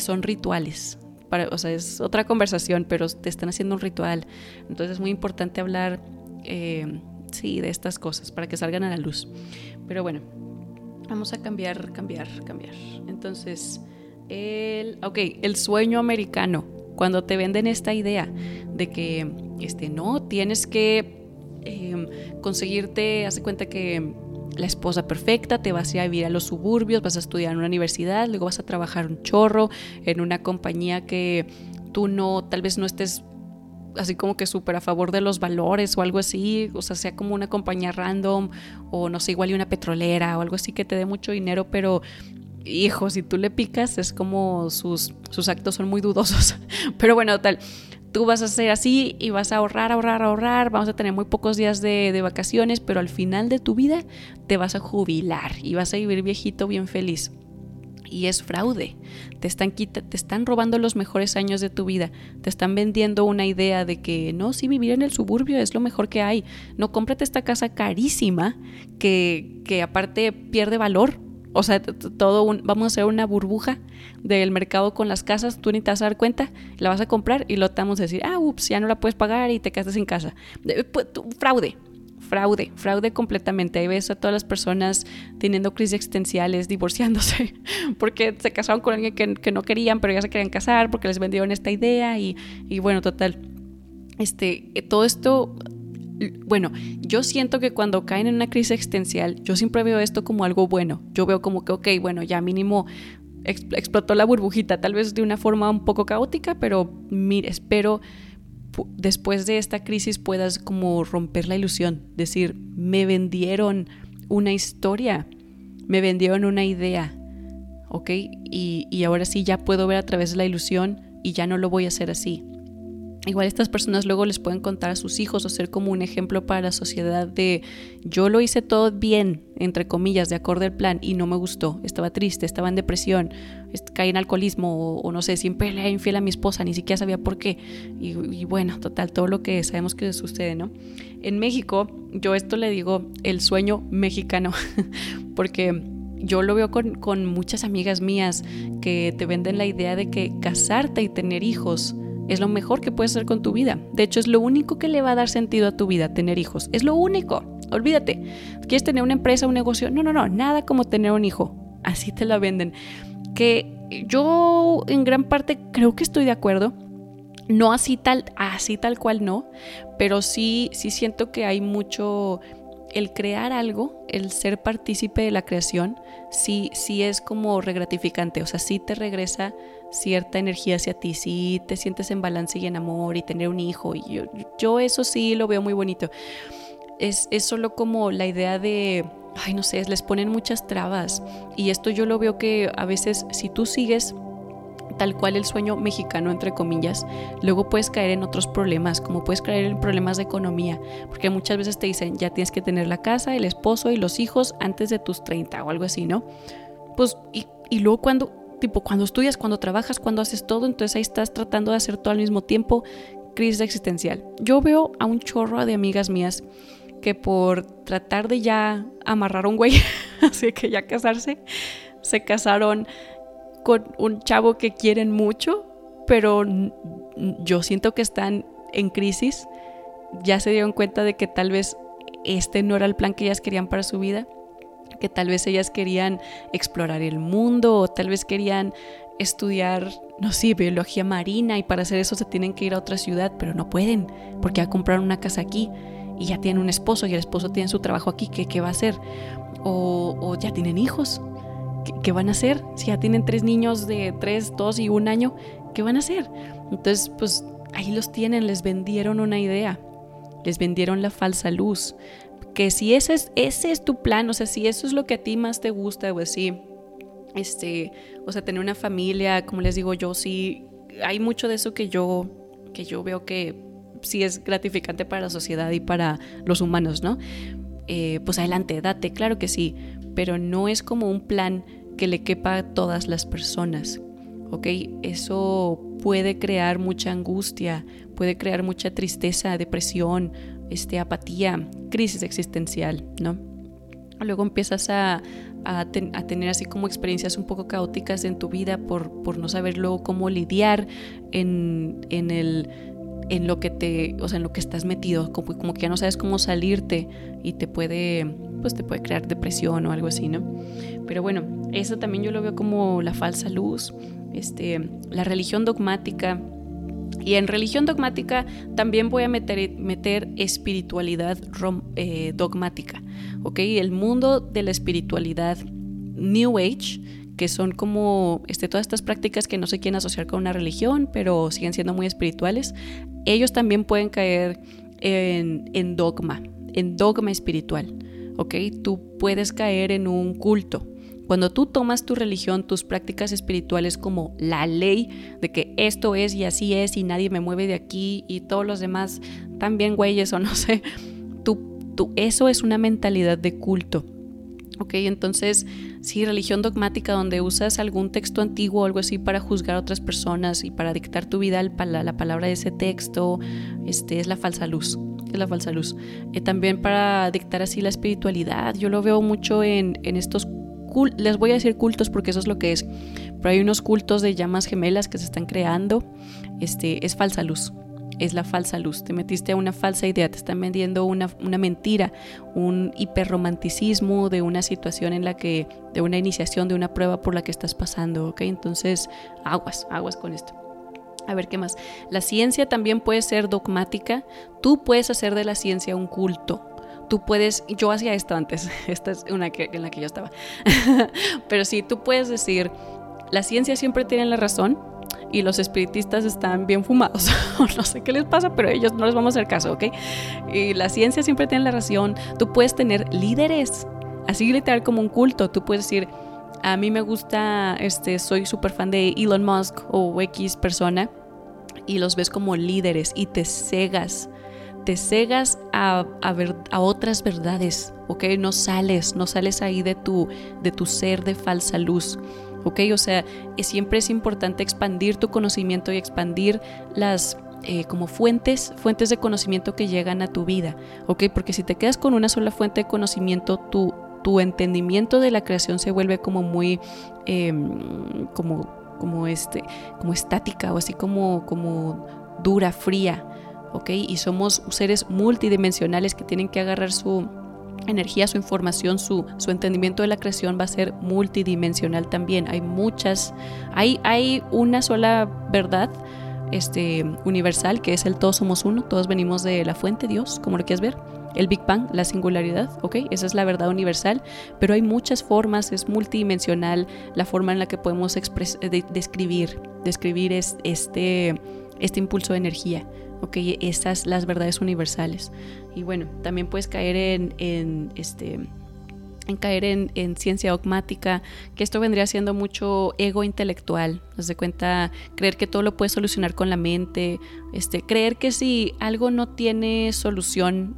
son rituales. Para, o sea, es otra conversación, pero te están haciendo un ritual. Entonces es muy importante hablar, eh, sí, de estas cosas para que salgan a la luz. Pero bueno, Vamos a cambiar, cambiar, cambiar. Entonces, el, ok, el sueño americano. Cuando te venden esta idea de que, este, no, tienes que em, conseguirte, hace cuenta que la esposa perfecta, te vas a ir a vivir a los suburbios, vas a estudiar en una universidad, luego vas a trabajar un chorro en una compañía que tú no, tal vez no estés así como que súper a favor de los valores o algo así, o sea, sea como una compañía random o no sé, igual y una petrolera o algo así que te dé mucho dinero, pero hijo, si tú le picas es como sus, sus actos son muy dudosos. Pero bueno, tal, tú vas a ser así y vas a ahorrar, ahorrar, ahorrar, vamos a tener muy pocos días de, de vacaciones, pero al final de tu vida te vas a jubilar y vas a vivir viejito bien feliz y es fraude. Te están, te están robando los mejores años de tu vida. Te están vendiendo una idea de que no, sí, vivir en el suburbio es lo mejor que hay. No, cómprate esta casa carísima que, que aparte pierde valor. O sea, todo un, vamos a hacer una burbuja del mercado con las casas, tú ni te vas a dar cuenta, la vas a comprar y lo te vamos a decir, ah, ups, ya no la puedes pagar y te quedas sin casa. Pues, fraude, fraude, fraude completamente. Ahí ves a todas las personas teniendo crisis existenciales, divorciándose, porque se casaron con alguien que, no querían, pero ya se querían casar, porque les vendieron esta idea y, bueno, total. Este, todo esto bueno, yo siento que cuando caen en una crisis existencial, yo siempre veo esto como algo bueno. Yo veo como que, ok, bueno, ya mínimo explotó la burbujita, tal vez de una forma un poco caótica, pero mire, espero después de esta crisis puedas como romper la ilusión, decir, me vendieron una historia, me vendieron una idea, ¿ok? Y, y ahora sí ya puedo ver a través de la ilusión y ya no lo voy a hacer así. Igual estas personas luego les pueden contar a sus hijos o ser como un ejemplo para la sociedad de yo lo hice todo bien, entre comillas, de acuerdo al plan y no me gustó, estaba triste, estaba en depresión, caí en alcoholismo o, no sé, siempre le infiel a mi esposa, ni siquiera sabía por qué. Y, bueno, total, todo lo que sabemos que sucede, ¿no? En México, yo esto le digo el sueño mexicano, porque yo lo veo con, con muchas amigas mías que te venden la idea de que casarte y tener hijos es lo mejor que puedes hacer con tu vida. De hecho, es lo único que le va a dar sentido a tu vida, tener hijos. Es lo único. Olvídate. ¿Quieres tener una empresa, un negocio? No, no, no. Nada como tener un hijo. Así te la venden. Que yo en gran parte creo que estoy de acuerdo. No así tal, así tal cual no, pero sí, sí siento que hay mucho el crear algo, el ser partícipe de la creación, sí, sí es como regratificante, o sea, sí te regresa cierta energía hacia ti, sí te sientes en balance y en amor y tener un hijo, y yo, yo eso sí lo veo muy bonito. Es, es solo como la idea de, ay, no sé, les ponen muchas trabas, y esto yo lo veo que a veces si tú sigues tal cual el sueño mexicano, entre comillas, luego puedes caer en otros problemas, como puedes caer en problemas de economía, porque muchas veces te dicen, ya tienes que tener la casa, el esposo y los hijos antes de tus 30 o algo así, ¿no? Pues, y, luego cuando, tipo, cuando estudias, cuando trabajas, cuando haces todo, entonces ahí estás tratando de hacer todo al mismo tiempo, crisis existencial. Yo veo a un chorro de amigas mías que por tratar de ya amarrar un güey, así que ya casarse, se casaron con un chavo que quieren mucho, pero yo siento que están en crisis. Ya se dieron cuenta de que tal vez este no era el plan que ellas querían para su vida, que tal vez ellas querían explorar el mundo o tal vez querían estudiar, no sé, biología marina y para hacer eso se tienen que ir a otra ciudad, pero no pueden porque ya compraron una casa aquí y ya tienen un esposo y el esposo tiene su trabajo aquí, ¿qué, qué va a hacer? O, ya tienen hijos, ¿Qué, ¿qué, van a hacer? Si ya tienen tres niños de tres, dos y un año, ¿qué van a hacer? Entonces, pues ahí los tienen, les vendieron una idea, les vendieron la falsa luz, que si ese es, ese es tu plan, o sea, si eso es lo que a ti más te gusta, pues sí, este, o sea, tener una familia, como les digo yo, sí, hay mucho de eso que yo, que yo veo que sí es gratificante para la sociedad y para los humanos, ¿no? Eh, pues adelante, date, claro que sí, pero no es como un plan que le quepa a todas las personas, ¿ok? Eso puede crear mucha angustia, puede crear mucha tristeza, depresión, este, apatía, crisis existencial, ¿no? Luego empiezas a, a, tener así como experiencias un poco caóticas en tu vida por, por no saber luego cómo lidiar en, en, el en lo que te, o sea, en lo que estás metido, como, como que ya no sabes cómo salirte y te puede, pues te puede crear depresión o algo así, ¿no? Pero bueno, eso también yo lo veo como la falsa luz, este, la religión dogmática. Y en religión dogmática también voy a meter, meter espiritualidad eh, dogmática, ¿ok? El mundo de la espiritualidad New Age, que son como este, todas estas prácticas que no se quieren asociar con una religión, pero siguen siendo muy espirituales, ellos también pueden caer en, dogma, en dogma espiritual, ¿ok? Tú puedes caer en un culto, cuando tú tomas tu religión, tus prácticas espirituales como la ley de que esto es y así es y nadie me mueve de aquí y todos los demás también güeyes o no sé, tú, tú, eso es una mentalidad de culto. Ok, entonces, sí, religión dogmática donde usas algún texto antiguo o algo así para juzgar a otras personas y para dictar tu vida la, la palabra de ese texto, este, es la falsa luz, es la falsa luz. Eh, también para dictar así la espiritualidad, yo lo veo mucho en, en estos les voy a decir cultos porque eso es lo que es, pero hay unos cultos de llamas gemelas que se están creando, este, es falsa luz, es la falsa luz, te metiste a una falsa idea, te están vendiendo una, una mentira, un hiperromanticismo de una situación en la que, de una iniciación, de una prueba por la que estás pasando, ¿ok? Entonces, aguas, aguas con esto. A ver qué más. La ciencia también puede ser dogmática. Tú puedes hacer de la ciencia un culto tú puedes, yo hacía esto antes, esta es una que, en la que yo estaba, pero sí, tú puedes decir, la ciencia siempre tiene la razón y los espiritistas están bien fumados, no sé qué les pasa, pero ellos no les vamos a hacer caso, ¿ok? Y la ciencia siempre tiene la razón, tú puedes tener líderes, así literal como un culto, tú puedes decir, a mí me gusta, este, soy súper fan de Elon Musk o X persona, y los ves como líderes y te cegas te cegas a, ver, a otras verdades, ¿ok? No sales, no sales ahí de tu, de tu ser de falsa luz. ¿Ok? O sea, siempre es importante expandir tu conocimiento y expandir las eh, como fuentes, fuentes de conocimiento que llegan a tu vida, ¿ok? Porque si te quedas con una sola fuente de conocimiento, tu, tu entendimiento de la creación se vuelve como muy, em, como, como, este, como estática o así como, como dura, fría. Y somos seres multidimensionales que tienen que agarrar su energía, su información, su, su entendimiento de la creación va a ser multidimensional también. Hay muchas, hay, hay una sola verdad este, universal que es el todos somos uno, todos venimos de la fuente, Dios, como lo quieres ver. El Big Bang, la singularidad, ¿ok? Esa es la verdad universal, pero hay muchas formas, es multidimensional la forma en la que podemos describir, describir es, este, este impulso de energía. ¿ok? Estas las verdades universales. Y bueno, también puedes caer en, este en caer en, ciencia dogmática, que esto vendría siendo mucho ego intelectual, nos de cuenta, creer que todo lo puedes solucionar con la mente, este, creer que si algo no tiene solución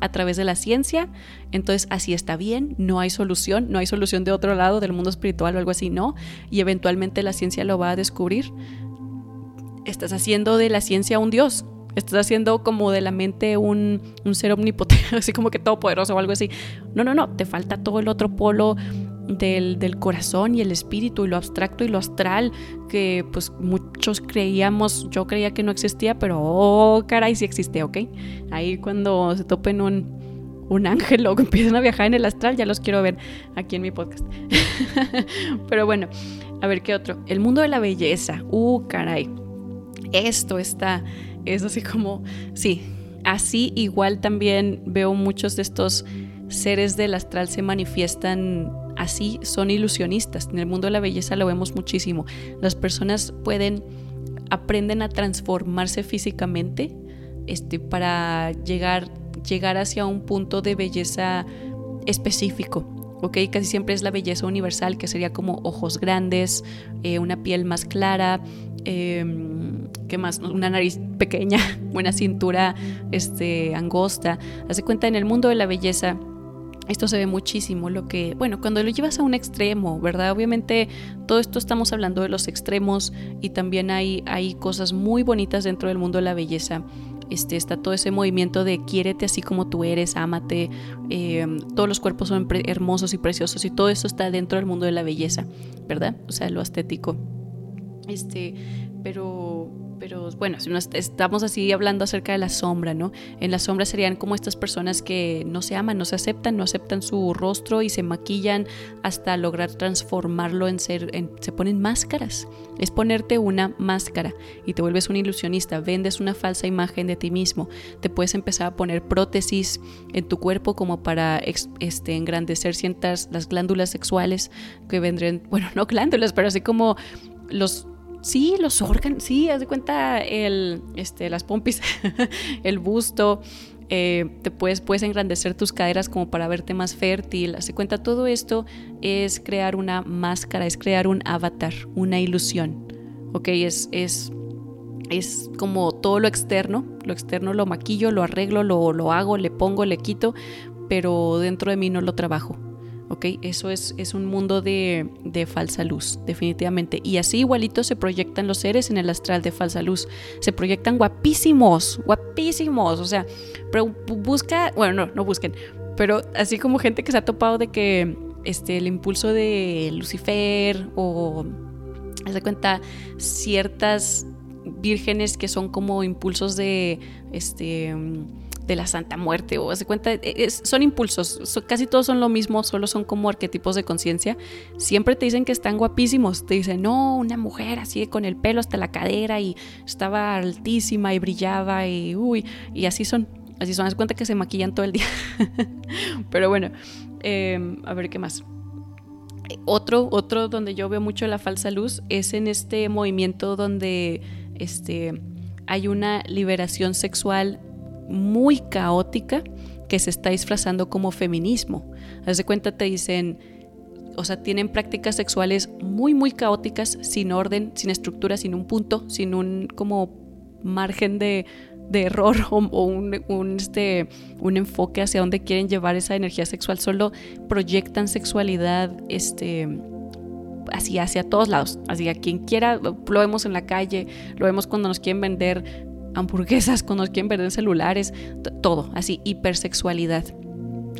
a través de la ciencia, entonces así está bien, no hay solución, no hay solución de otro lado del mundo espiritual o algo así, no, y eventualmente la ciencia lo va a descubrir. Estás haciendo de la ciencia un dios, estás haciendo como de la mente un, un ser omnipotente, así como que todopoderoso o algo así. No, no, no, te falta todo el otro polo del, del, corazón y el espíritu y lo abstracto y lo astral que pues muchos creíamos, yo creía que no existía, pero oh, caray, sí existe, ¿ok? Ahí cuando se topen un, un ángel o empiezan a viajar en el astral, ya los quiero ver aquí en mi podcast. pero bueno, a ver qué otro. El mundo de la belleza, uh, caray. Esto está, es así como, sí, así igual también veo muchos de estos seres del astral se manifiestan así, son ilusionistas. En el mundo de la belleza lo vemos muchísimo. Las personas pueden, aprenden a transformarse físicamente este, para llegar, llegar hacia un punto de belleza específico. ¿ok? Casi siempre es la belleza universal, que sería como ojos grandes, eh, una piel más clara, em, ¿qué más? Una nariz pequeña, buena cintura este, angosta. Hace cuenta, en el mundo de la belleza esto se ve muchísimo, lo que, bueno, cuando lo llevas a un extremo, ¿verdad? Obviamente todo esto estamos hablando de los extremos y también hay, hay cosas muy bonitas dentro del mundo de la belleza. Este, está todo ese movimiento de quiérete así como tú eres, ámate, em, todos los cuerpos son hermosos y preciosos y todo eso está dentro del mundo de la belleza, ¿verdad? O sea, lo estético. Este, pero pero bueno, si estamos así hablando acerca de la sombra, ¿no? En la sombra serían como estas personas que no se aman, no se aceptan, no aceptan su rostro y se maquillan hasta lograr transformarlo en ser, se ponen máscaras. Es ponerte una máscara y te vuelves un ilusionista, vendes una falsa imagen de ti mismo, te puedes empezar a poner prótesis en tu cuerpo como para este, engrandecer ciertas las glándulas sexuales que vendrían, bueno, no glándulas, pero así como los Sí, los órganos, sí, haz de cuenta el, este, las pompis, el busto, eh, te puedes, puedes engrandecer tus caderas como para verte más fértil. Haz de cuenta, todo esto es crear una máscara, es crear un avatar, una ilusión. ¿Ok? Es, es, es como todo lo externo, lo externo lo maquillo, lo arreglo, lo, lo hago, le pongo, le quito, pero dentro de mí no lo trabajo. ¿Ok? Eso es, es un mundo de, de, falsa luz, definitivamente. Y así igualito se proyectan los seres en el astral de falsa luz. Se proyectan guapísimos, guapísimos. O sea, pero busca, bueno, no, no busquen, pero así como gente que se ha topado de que este, el impulso de Lucifer o, se cuenta, ciertas vírgenes que son como impulsos de, este de la Santa Muerte o hace cuenta, e, son impulsos, casi todos son lo mismo, solo son como arquetipos de conciencia. Siempre te dicen que están guapísimos, te dicen, no, una mujer así con el pelo hasta la cadera y estaba altísima y brillaba y uy, y así son, así son, cuenta que se maquillan todo el día. Pero bueno, em, a ver qué más. Otro, otro donde yo veo mucho la falsa luz es en este movimiento donde este, hay una liberación sexual muy caótica que se está disfrazando como feminismo. Haz de cuenta, te dicen, o sea, tienen prácticas sexuales muy, muy caóticas, sin orden, sin estructura, sin un punto, sin un como margen de, error o, un, este, un enfoque hacia dónde quieren llevar esa energía sexual. Solo proyectan sexualidad este, así hacia todos lados. Así a quien quiera, lo vemos en la calle, lo vemos cuando nos quieren vender hamburguesas, cuando quieren vender celulares, todo, así, hipersexualidad.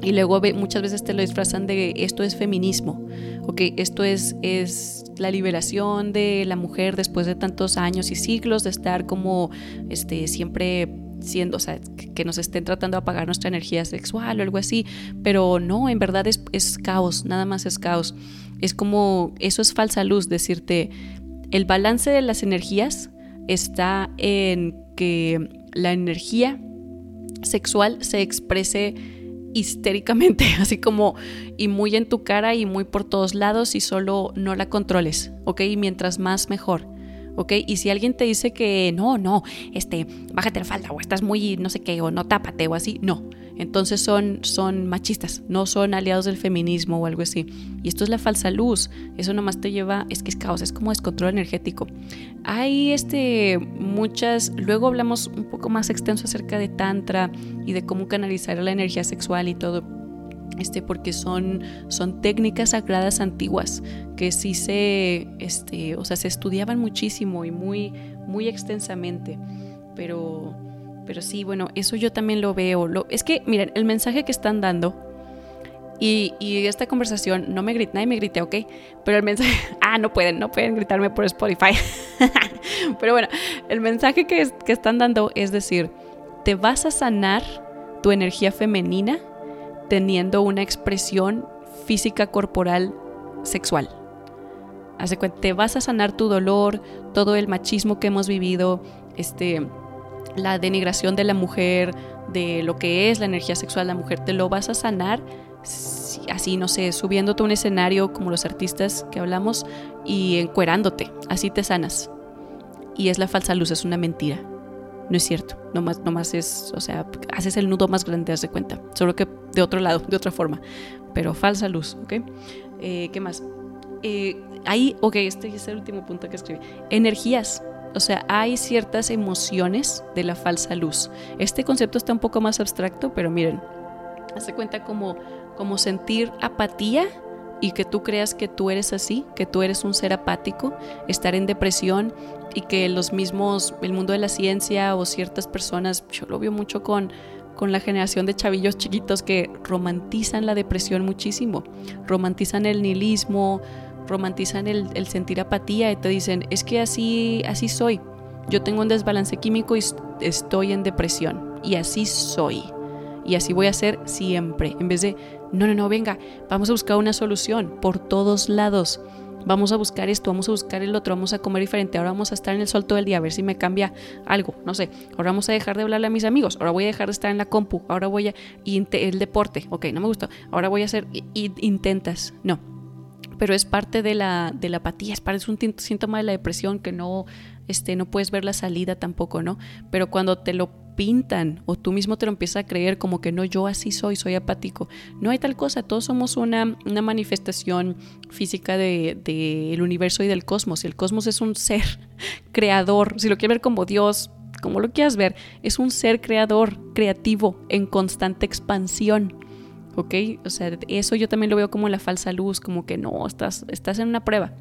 Y luego muchas veces te lo disfrazan de esto es feminismo, ok, esto es, es la liberación de la mujer después de tantos años y siglos de estar como este, siempre siendo, o sea, que nos estén tratando de apagar nuestra energía sexual o algo así, pero no, en verdad es, es caos, nada más es caos. Es como, eso es falsa luz, decirte, el balance de las energías está en que la energía sexual se exprese histéricamente, así como y muy en tu cara y muy por todos lados y solo no la controles, ¿ok? Mientras más mejor. ¿ok? Y si alguien te dice que no, no, este, bájate la falda o estás muy no sé qué o no tápate o así, no. Entonces son, son machistas, no son aliados del feminismo o algo así. Y esto es la falsa luz, eso nomás te lleva, es que es caos, es como descontrol energético. Hay este, muchas, luego hablamos un poco más extenso acerca de tantra y de cómo canalizar la energía sexual y todo este, porque son, son técnicas sagradas antiguas que sí se, este, o sea, se estudiaban muchísimo y muy, muy extensamente, pero, pero sí, bueno, eso yo también lo veo. Lo, es que, miren, el mensaje que están dando Y, esta conversación no me grita, nadie me grite, ok, pero el mensaje, ah, no pueden, no pueden gritarme por Spotify. pero bueno, el mensaje que, que están dando es decir, te vas a sanar tu energía femenina teniendo una expresión física corporal sexual. Te vas a sanar tu dolor, todo el machismo que hemos vivido, este, la denigración de la mujer, de lo que es la energía sexual la mujer, te lo vas a sanar así, no sé, subiéndote a un escenario como los artistas que hablamos y encuerándote, así te sanas. Y es la falsa luz, es una mentira. No es cierto, nomás, nomás es, o sea, haces el nudo más grande, haz de cuenta, solo que de otro lado, de otra forma, pero falsa luz, ¿ok? Eh, ¿Qué más? Eh, ahí, ok, este es el último punto que escribí. Energías. O sea, hay ciertas emociones de la falsa luz. Este concepto está un poco más abstracto, pero miren, hace cuenta como, como sentir apatía y que tú creas que tú eres así, que tú eres un ser apático, estar en depresión y que los mismos, el mundo de la ciencia o ciertas personas, yo lo veo mucho con, con la generación de chavillos chiquitos que romantizan la depresión muchísimo, romantizan el nihilismo, romantizan el, sentir apatía y te dicen, es que así, así soy. Yo tengo un desbalance químico y estoy en depresión. Y así soy. Y así voy a ser siempre. En vez de, no, no, no, venga, vamos a buscar una solución por todos lados. Vamos a buscar esto, vamos a buscar el otro, vamos a comer diferente. Ahora vamos a estar en el sol todo el día a ver si me cambia algo. No sé. Ahora vamos a dejar de hablarle a mis amigos. Ahora voy a dejar de estar en la compu. Ahora voy a. el deporte. Ok, no me gustó. Ahora voy a hacer. intentas. No pero es parte de la, de la apatía, es, parte, un síntoma de la depresión que no, este, no puedes ver la salida tampoco, ¿no? Pero cuando te lo pintan o tú mismo te lo empiezas a creer como que no, yo así soy, soy apático. No hay tal cosa, todos somos una, una manifestación física del de, el universo y del cosmos. El cosmos es un ser creador, si lo quieres ver como Dios, como lo quieras ver, es un ser creador, creativo, en constante expansión. ¿Ok? O sea, eso yo también lo veo como la falsa luz, como que no, estás, estás en una prueba.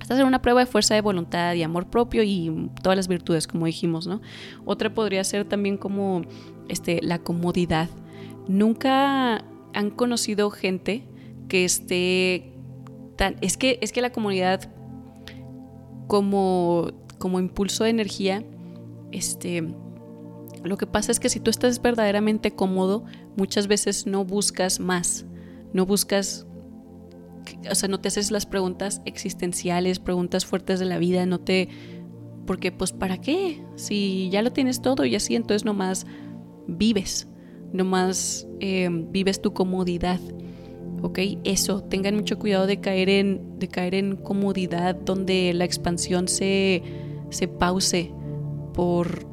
Estás en una prueba de fuerza de voluntad y amor propio y todas las virtudes, como dijimos, ¿no? Otra podría ser también como este, la comodidad. Nunca han conocido gente que esté tan... Es que, es que la comunidad como, como impulso de energía, este, lo que pasa es que si tú estás verdaderamente cómodo, muchas veces no buscas más, no buscas, o sea, no te haces las preguntas existenciales, preguntas fuertes de la vida, no te... Porque pues ¿para qué? Si ya lo tienes todo y así, entonces nomás vives, nomás eh, vives tu comodidad. ¿ok? Eso, tengan mucho cuidado de caer en, de caer en comodidad donde la expansión se, se pause por,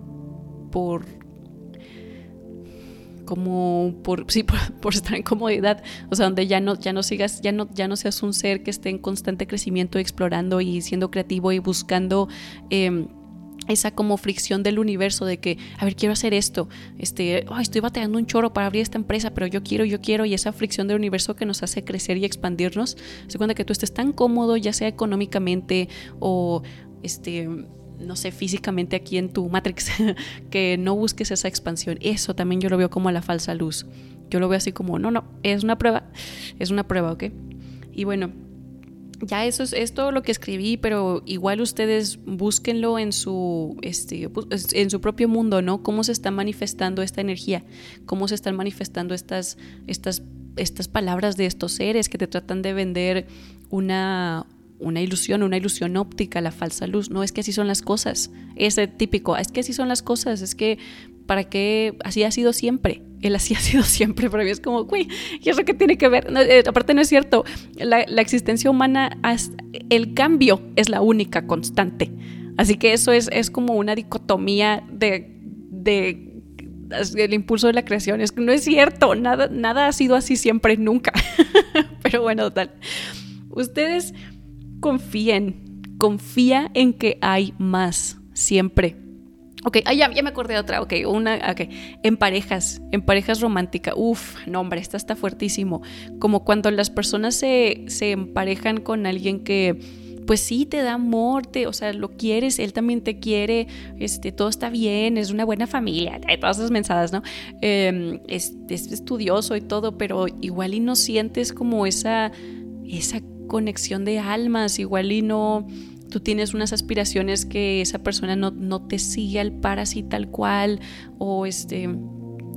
por como por, sí, por, estar en comodidad, o sea, donde ya no, ya no sigas, ya no, ya no seas un ser que esté en constante crecimiento, explorando y siendo creativo y buscando em, esa como fricción del universo de que, a ver, quiero hacer esto, este, estoy bateando un choro para abrir esta empresa, pero yo quiero, yo quiero, y esa fricción del universo que nos hace crecer y expandirnos, se cuenta que tú estés tan cómodo, ya sea económicamente o este no sé, físicamente aquí en tu Matrix, que no busques esa expansión. Eso también yo lo veo como la falsa luz. Yo lo veo así como, no, no, es una prueba, es una prueba, ¿ok? Y bueno, ya eso es, todo lo que escribí, pero igual ustedes búsquenlo en su, este, en su propio mundo, ¿no? Cómo se está manifestando esta energía, cómo se están manifestando estas, estas, estas palabras de estos seres que te tratan de vender una, una ilusión, una ilusión óptica, la falsa luz. No es que así son las cosas. Ese típico, es que así son las cosas, es que para qué así ha sido siempre. Él así ha sido siempre, pero es como, güey, ¿y eso qué tiene que ver? Eh, aparte no es cierto, la, existencia humana, el cambio es la única constante. Así que eso es, es como una dicotomía de, de el impulso de la creación. Es no es cierto, nada, nada ha sido así siempre, nunca. pero bueno, tal. Ustedes confíen, confía en que hay más, siempre. Ok, ah, ya, me acordé de otra, ok, una, ok, en parejas, en parejas románticas, uff, no hombre, esta está fuertísimo, como cuando las personas se, se emparejan con alguien que pues sí, te da amor, te, o sea, lo quieres, él también te quiere, este, todo está bien, es una buena familia, todas esas mensadas, ¿no? Em, es, estudioso y todo, pero igual y no sientes como esa, esa conexión de almas, igual y no, tú tienes unas aspiraciones que esa persona no, no te sigue al par así tal cual, o este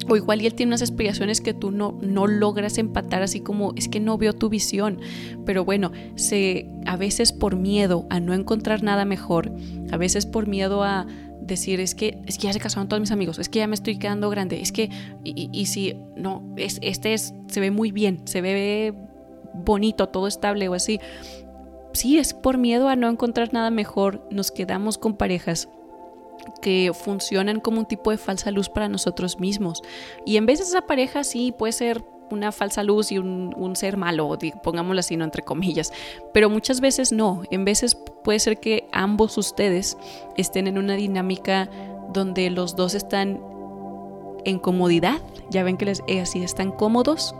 o igual y él tiene unas aspiraciones que tú no, no logras empatar así como es que no veo tu visión. Pero bueno, se, a veces por miedo a no encontrar nada mejor, a veces por miedo a decir es que, es que ya se casaron todos mis amigos, es que ya me estoy quedando grande, es que, y, si no, es, este es, se ve muy bien, se ve bonito, todo estable o así. Sí, es por miedo a no encontrar nada mejor, nos quedamos con parejas que funcionan como un tipo de falsa luz para nosotros mismos. Y en de esa pareja sí puede ser una falsa luz y un, ser malo, pongámoslo así, no entre comillas. Pero muchas veces no. En veces puede ser que ambos ustedes estén en una dinámica donde los dos están en comodidad. Ya ven que les eh, así están cómodos,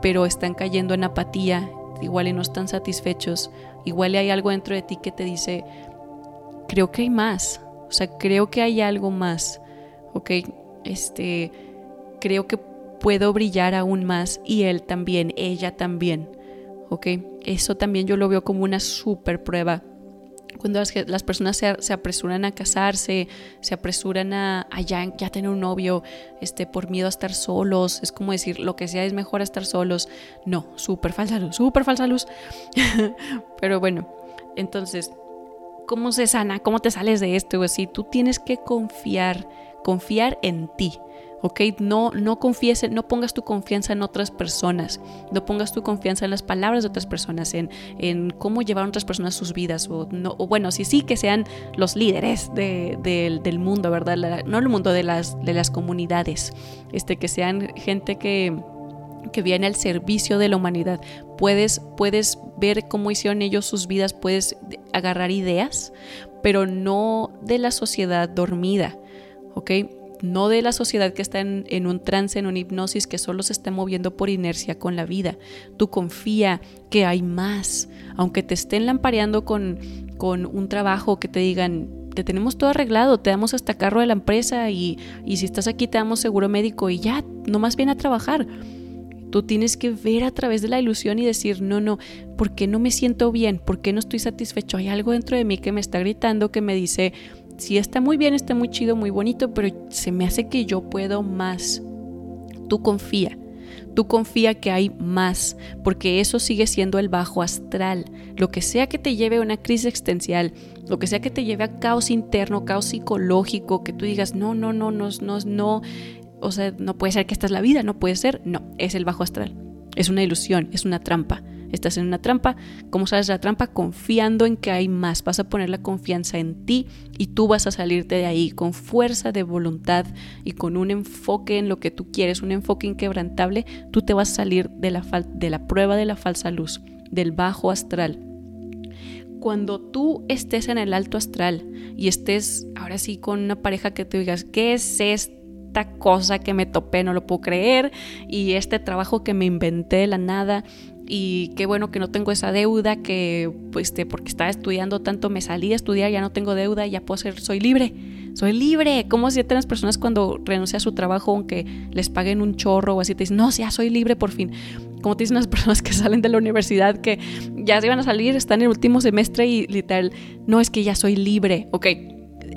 pero están cayendo en apatía. Igual y no están satisfechos. Igual y hay algo dentro de ti que te dice, creo que hay más o sea, creo que hay algo más, ¿ok? Este, creo que puedo brillar aún más y él también, ella también, ¿ok? Eso también yo lo veo como una super prueba. Cuando las, personas se, apresuran a casarse, se apresuran a, ya, tener un novio, este, por miedo a estar solos, es como decir, lo que sea es mejor estar solos. No, súper falsa luz, súper falsa luz. Pero bueno, entonces, ¿Cómo se sana? ¿Cómo te sales de esto? O así, tú tienes que confiar, confiar en ti. ¿Ok? No, no confíes, no pongas tu confianza en otras personas, no pongas tu confianza en las palabras de otras personas, en, en cómo llevar otras personas sus vidas, o, no, o bueno, sí, sí, que sean los líderes del mundo, ¿verdad? no el mundo de las, de las comunidades, este, que sean gente que que viene al servicio de la humanidad. Puedes, puedes ver cómo hicieron ellos sus vidas, puedes agarrar ideas, pero no de la sociedad dormida, ¿ok? No de la sociedad que está en, un trance, en una hipnosis, que solo se está moviendo por inercia con la vida. Tú confía que hay más, aunque te estén lampareando con, con un trabajo que te digan, te tenemos todo arreglado, te damos hasta carro de la empresa y, y si estás aquí te damos seguro médico y ya, no más bien a trabajar Tú tienes que ver a través de la ilusión y decir, no, no, ¿por qué no me siento bien? ¿Por qué no estoy satisfecho? Hay algo dentro de mí que me está gritando, que me dice, sí está muy bien, está muy chido, muy bonito, pero se me hace que yo puedo más. Tú confía. Tú confía que hay más, porque eso sigue siendo el bajo astral. Lo que sea que te lleve a una crisis existencial, lo que sea que te lleve a caos interno, caos psicológico, que tú digas, no, no, no, no, no, no, o sea, no puede ser que esta es la vida, no puede ser, no, es el bajo astral. Es una ilusión, es una trampa. Estás en una trampa, ¿cómo sales de la trampa? Confiando en que hay más. Vas a poner la confianza en ti y tú vas a salirte de ahí con fuerza de voluntad y con un enfoque en lo que tú quieres, un enfoque inquebrantable. Tú te vas a salir de la, de la prueba de la falsa luz, del bajo astral. Cuando tú estés en el alto astral y estés ahora sí con una pareja que te digas, ¿qué es esto? cosa que me topé, no lo puedo creer, y este trabajo que me inventé de la nada, y qué bueno que no tengo esa deuda, que pues porque estaba estudiando tanto, me salí a estudiar, ya no tengo deuda, ya puedo ser, soy libre, soy libre. ¿Cómo sienten las personas cuando renuncian a su trabajo, aunque les paguen un chorro o así, te dicen, no, ya soy libre por fin? Como te dicen las personas que salen de la universidad, que ya se iban a salir, están en el último semestre y literal, no es que ya soy libre, ok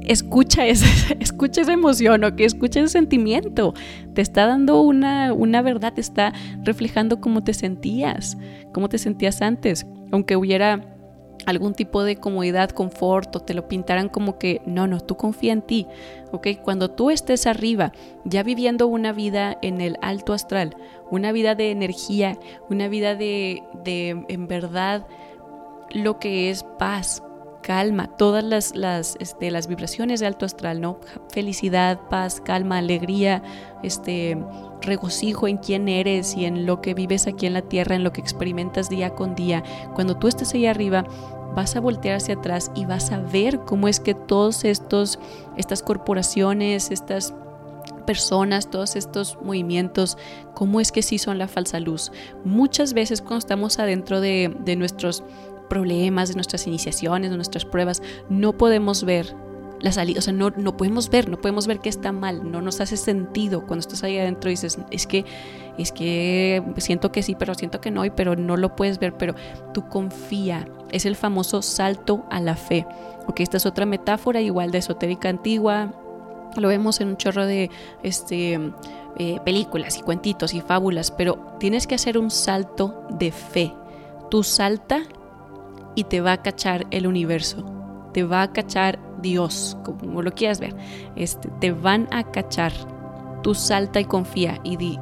escucha, ese, escucha esa emoción o que escucha ese sentimiento. Te está dando una, una verdad, te está reflejando cómo te sentías, cómo te sentías antes. Aunque hubiera algún tipo de comodidad, confort o te lo pintaran como que no, no, tú confía en ti, ¿ok? Cuando tú estés arriba, ya viviendo una vida en el alto astral, una vida de energía, una vida de, de en verdad lo que es paz, calma, todas las, las, este, las vibraciones de alto astral, ¿no? Felicidad, paz, calma, alegría, este, regocijo en quién eres y en lo que vives aquí en la tierra, en lo que experimentas día con día. Cuando tú estés ahí arriba, vas a voltear hacia atrás y vas a ver cómo es que todos estos, estas corporaciones, estas personas, todos estos movimientos, cómo es que sí son la falsa luz. Muchas veces cuando estamos adentro de, de nuestros problemas, de nuestras iniciaciones, de nuestras pruebas, no podemos ver la salida, o sea, no, no podemos ver, no podemos ver que está mal, no nos hace sentido cuando estás ahí adentro y dices, es que, es que siento que sí, pero siento que no, pero no lo puedes ver, pero tú confía, es el famoso salto a la fe, ok, esta es otra metáfora igual de esotérica antigua, lo vemos en un chorro de este, eh, películas y cuentitos y fábulas, pero tienes que hacer un salto de fe, tú salta y te va a cachar el universo, te va a cachar Dios, como lo quieras ver, este, te van a cachar. Tú salta y confía y di,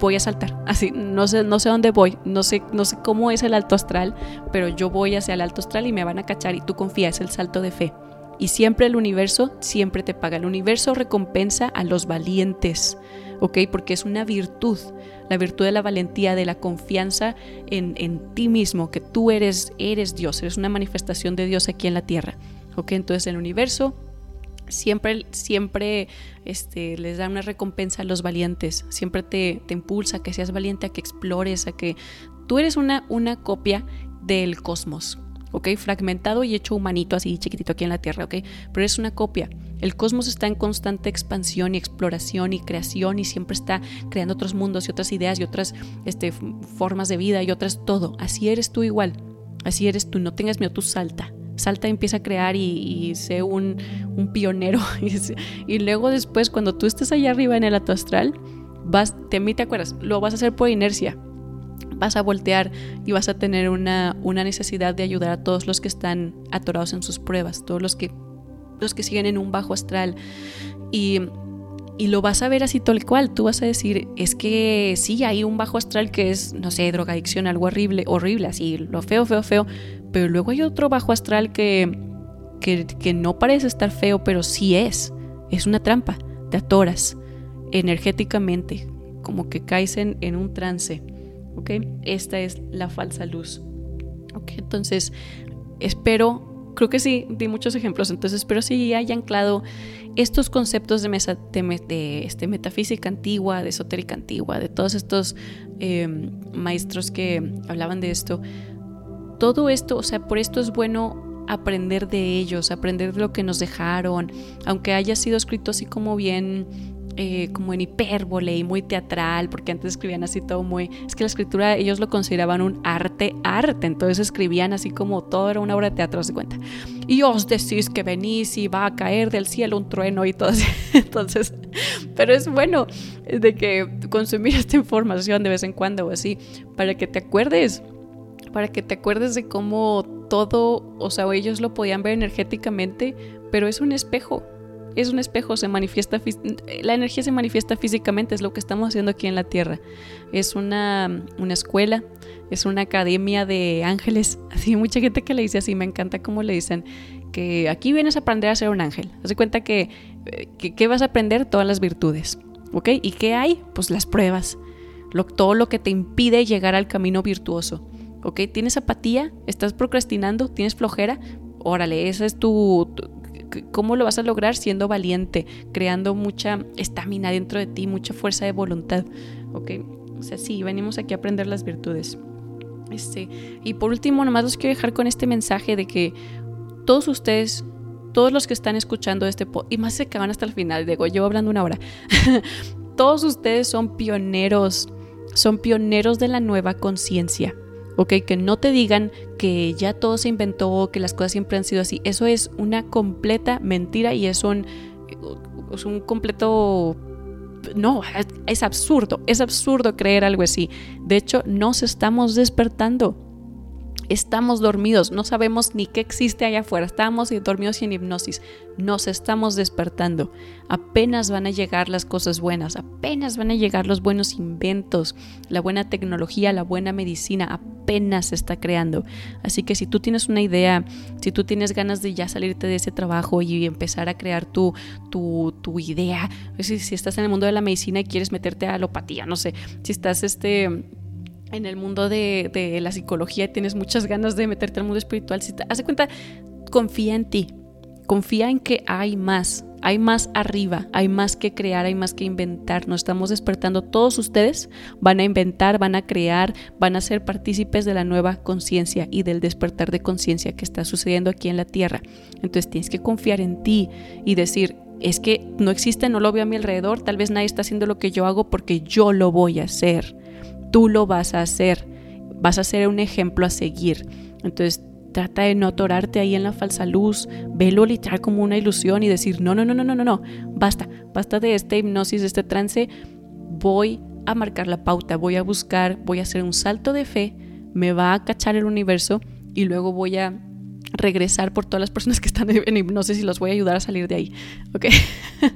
voy a saltar. Así, no sé, no sé dónde voy, no sé, no sé cómo es el alto astral, pero yo voy hacia el alto astral y me van a cachar y tú confía, es el salto de fe. Y siempre el universo, siempre te paga. El universo recompensa a los valientes, ¿ok? Porque es una virtud, la virtud de la valentía, de la confianza en, en ti mismo, que tú eres, eres Dios, eres una manifestación de Dios aquí en la tierra. ¿ok? Entonces el universo siempre, siempre este, les da una recompensa a los valientes, siempre te, te, impulsa a que seas valiente, a que explores, a que tú eres una, una copia del cosmos, ¿ok? Fragmentado y hecho humanito así chiquitito aquí en la Tierra, ¿ok? Pero es una copia. El cosmos está en constante expansión y exploración y creación y siempre está creando otros mundos y otras ideas y otras este, formas de vida y otras todo. Así eres tú igual. Así eres tú. No tengas miedo, tú salta salta y empieza a crear y, sé un, pionero. y, luego después, cuando tú estés allá arriba en el ato astral, vas, te, te acuerdas, lo vas a hacer por inercia. Vas a voltear y vas a tener una, una necesidad de ayudar a todos los que están atorados en sus pruebas, todos los que, los que siguen en un bajo astral. Y y lo vas a ver así tal cual. Tú vas a decir, es que sí, hay un bajo astral que es, no sé, drogadicción, algo horrible, horrible, así, lo feo, feo, feo. Pero luego hay otro bajo astral que, que, no parece estar feo, pero sí es. Es una trampa. Te atoras energéticamente, como que caes en, en un trance. ¿Ok? Esta es la falsa luz. ¿Ok? Entonces, espero, creo que sí, di muchos ejemplos, entonces espero sí haya anclado estos conceptos de, de, este, metafísica antigua, de esotérica antigua, de todos estos em, maestros que hablaban de esto, todo esto, o sea, por esto es bueno aprender de ellos, aprender de lo que nos dejaron, aunque haya sido escrito así como bien eh, como en hipérbole y muy teatral, porque antes escribían así todo muy... Es que la escritura ellos lo consideraban un arte, arte, entonces escribían así como todo era una obra de teatro, se cuenta. Y os decís que venís y va a caer del cielo un trueno y todo así. Entonces, pero es bueno de que consumir esta información de vez en cuando o así, para que te acuerdes para que te acuerdes de cómo todo, o sea, ellos lo podían ver energéticamente, pero es un espejo, es un espejo, se manifiesta, la energía se manifiesta físicamente, es lo que estamos haciendo aquí en la Tierra. Es una, una escuela, es una academia de ángeles, así mucha gente que le dice así, me encanta cómo le dicen, que aquí vienes a aprender a ser un ángel. Haz de cuenta que, que, vas a aprender todas las virtudes, ¿ok? ¿Y qué hay? Pues las pruebas, lo, todo lo que te impide llegar al camino virtuoso. ¿ok? ¿Tienes apatía? ¿Estás procrastinando? ¿Tienes flojera? Órale, esa es tu, ¿Cómo lo vas a lograr? Siendo valiente, creando mucha estamina dentro de ti, mucha fuerza de voluntad, ¿ok? O sea, sí, venimos aquí a aprender las virtudes. Este, y por último, nomás los quiero dejar con este mensaje de que todos ustedes, todos los que están escuchando este podcast, y más se acaban hasta el final, digo, yo hablando una hora, todos ustedes son pioneros, son pioneros de la nueva conciencia. ¿Ok? Que no te digan que ya todo se inventó, que las cosas siempre han sido así. Eso es una completa mentira y es un, es un completo... No, es absurdo, es absurdo creer algo así. De hecho, nos estamos despertando estamos dormidos, no sabemos ni qué existe allá afuera, estamos dormidos y en hipnosis, nos estamos despertando. Apenas van a llegar las cosas buenas, apenas van a llegar los buenos inventos, la buena tecnología, la buena medicina, apenas se está creando. Así que si tú tienes una idea, si tú tienes ganas de ya salirte de ese trabajo y empezar a crear tu, tu, tu idea, si, si estás en el mundo de la medicina y quieres meterte a alopatía, no sé, si estás este en el mundo de, la psicología tienes muchas ganas de meterte al mundo espiritual, si te hace cuenta, confía en ti. confía en que hay más, hay más arriba, hay más que crear, hay más que inventar. Nos estamos despertando. Todos ustedes van a inventar, van a crear, van a ser partícipes de la nueva conciencia y del despertar de conciencia que está sucediendo aquí en la Tierra. Entonces tienes que confiar en ti y decir, es que no existe, no lo veo a mi alrededor, tal vez nadie está haciendo lo que yo hago porque yo lo voy a hacer. Tú lo vas a hacer. Vas a ser un ejemplo a seguir. Entonces Trata de no atorarte ahí en la falsa luz, velo literal como una ilusión y decir, no, no, no, no, no, no, no, basta, basta de esta hipnosis, de este trance, voy a marcar la pauta, voy a buscar, voy a hacer un salto de fe, me va a cachar el universo y luego voy a regresar por todas las personas que están en hipnosis y los voy a ayudar a salir de ahí, ¿ok?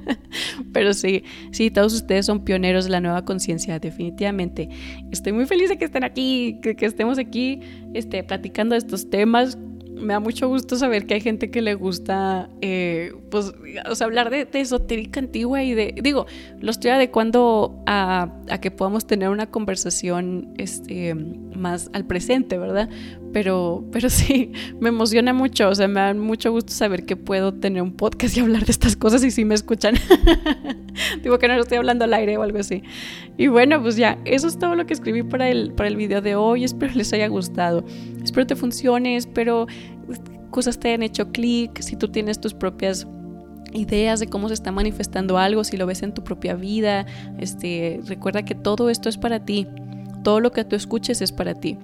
Pero sí, sí, todos ustedes son pioneros de la nueva conciencia, definitivamente. Estoy muy feliz de que estén aquí, que, estemos aquí este, platicando de estos temas me da mucho gusto saber que hay gente que le gusta, eh, pues, hablar de, esotérica antigua y de, digo, lo estoy adecuando a, a, que podamos tener una conversación este, más al presente, ¿verdad? Pero, pero sí, me emociona mucho, o sea, me da mucho gusto saber que puedo tener un podcast y hablar de estas cosas y si me escuchan. digo que no estoy hablando al aire o algo así. Y bueno, pues ya, eso es todo lo que escribí para el, para el video de hoy. Espero les haya gustado. Espero te funcione, espero cosas te hayan hecho clic, si tú tienes tus propias ideas de cómo se está manifestando algo, si lo ves en tu propia vida, este, recuerda que todo esto es para ti, todo lo que tú escuches es para ti.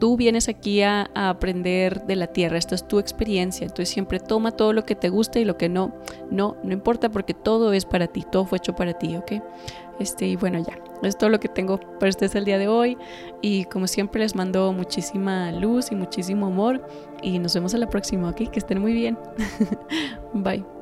Tú, vienes aquí a, aprender de la tierra, esta es tu experiencia, entonces siempre toma todo lo que te gusta y lo que no, no, no importa porque todo es para ti, todo fue hecho para ti, ¿ok? Este, y bueno, ya, es todo lo que tengo para ustedes el día de hoy. Y como siempre, les mando muchísima luz y muchísimo amor. Y nos vemos a la próxima, ¿ok? Que estén muy bien. Bye.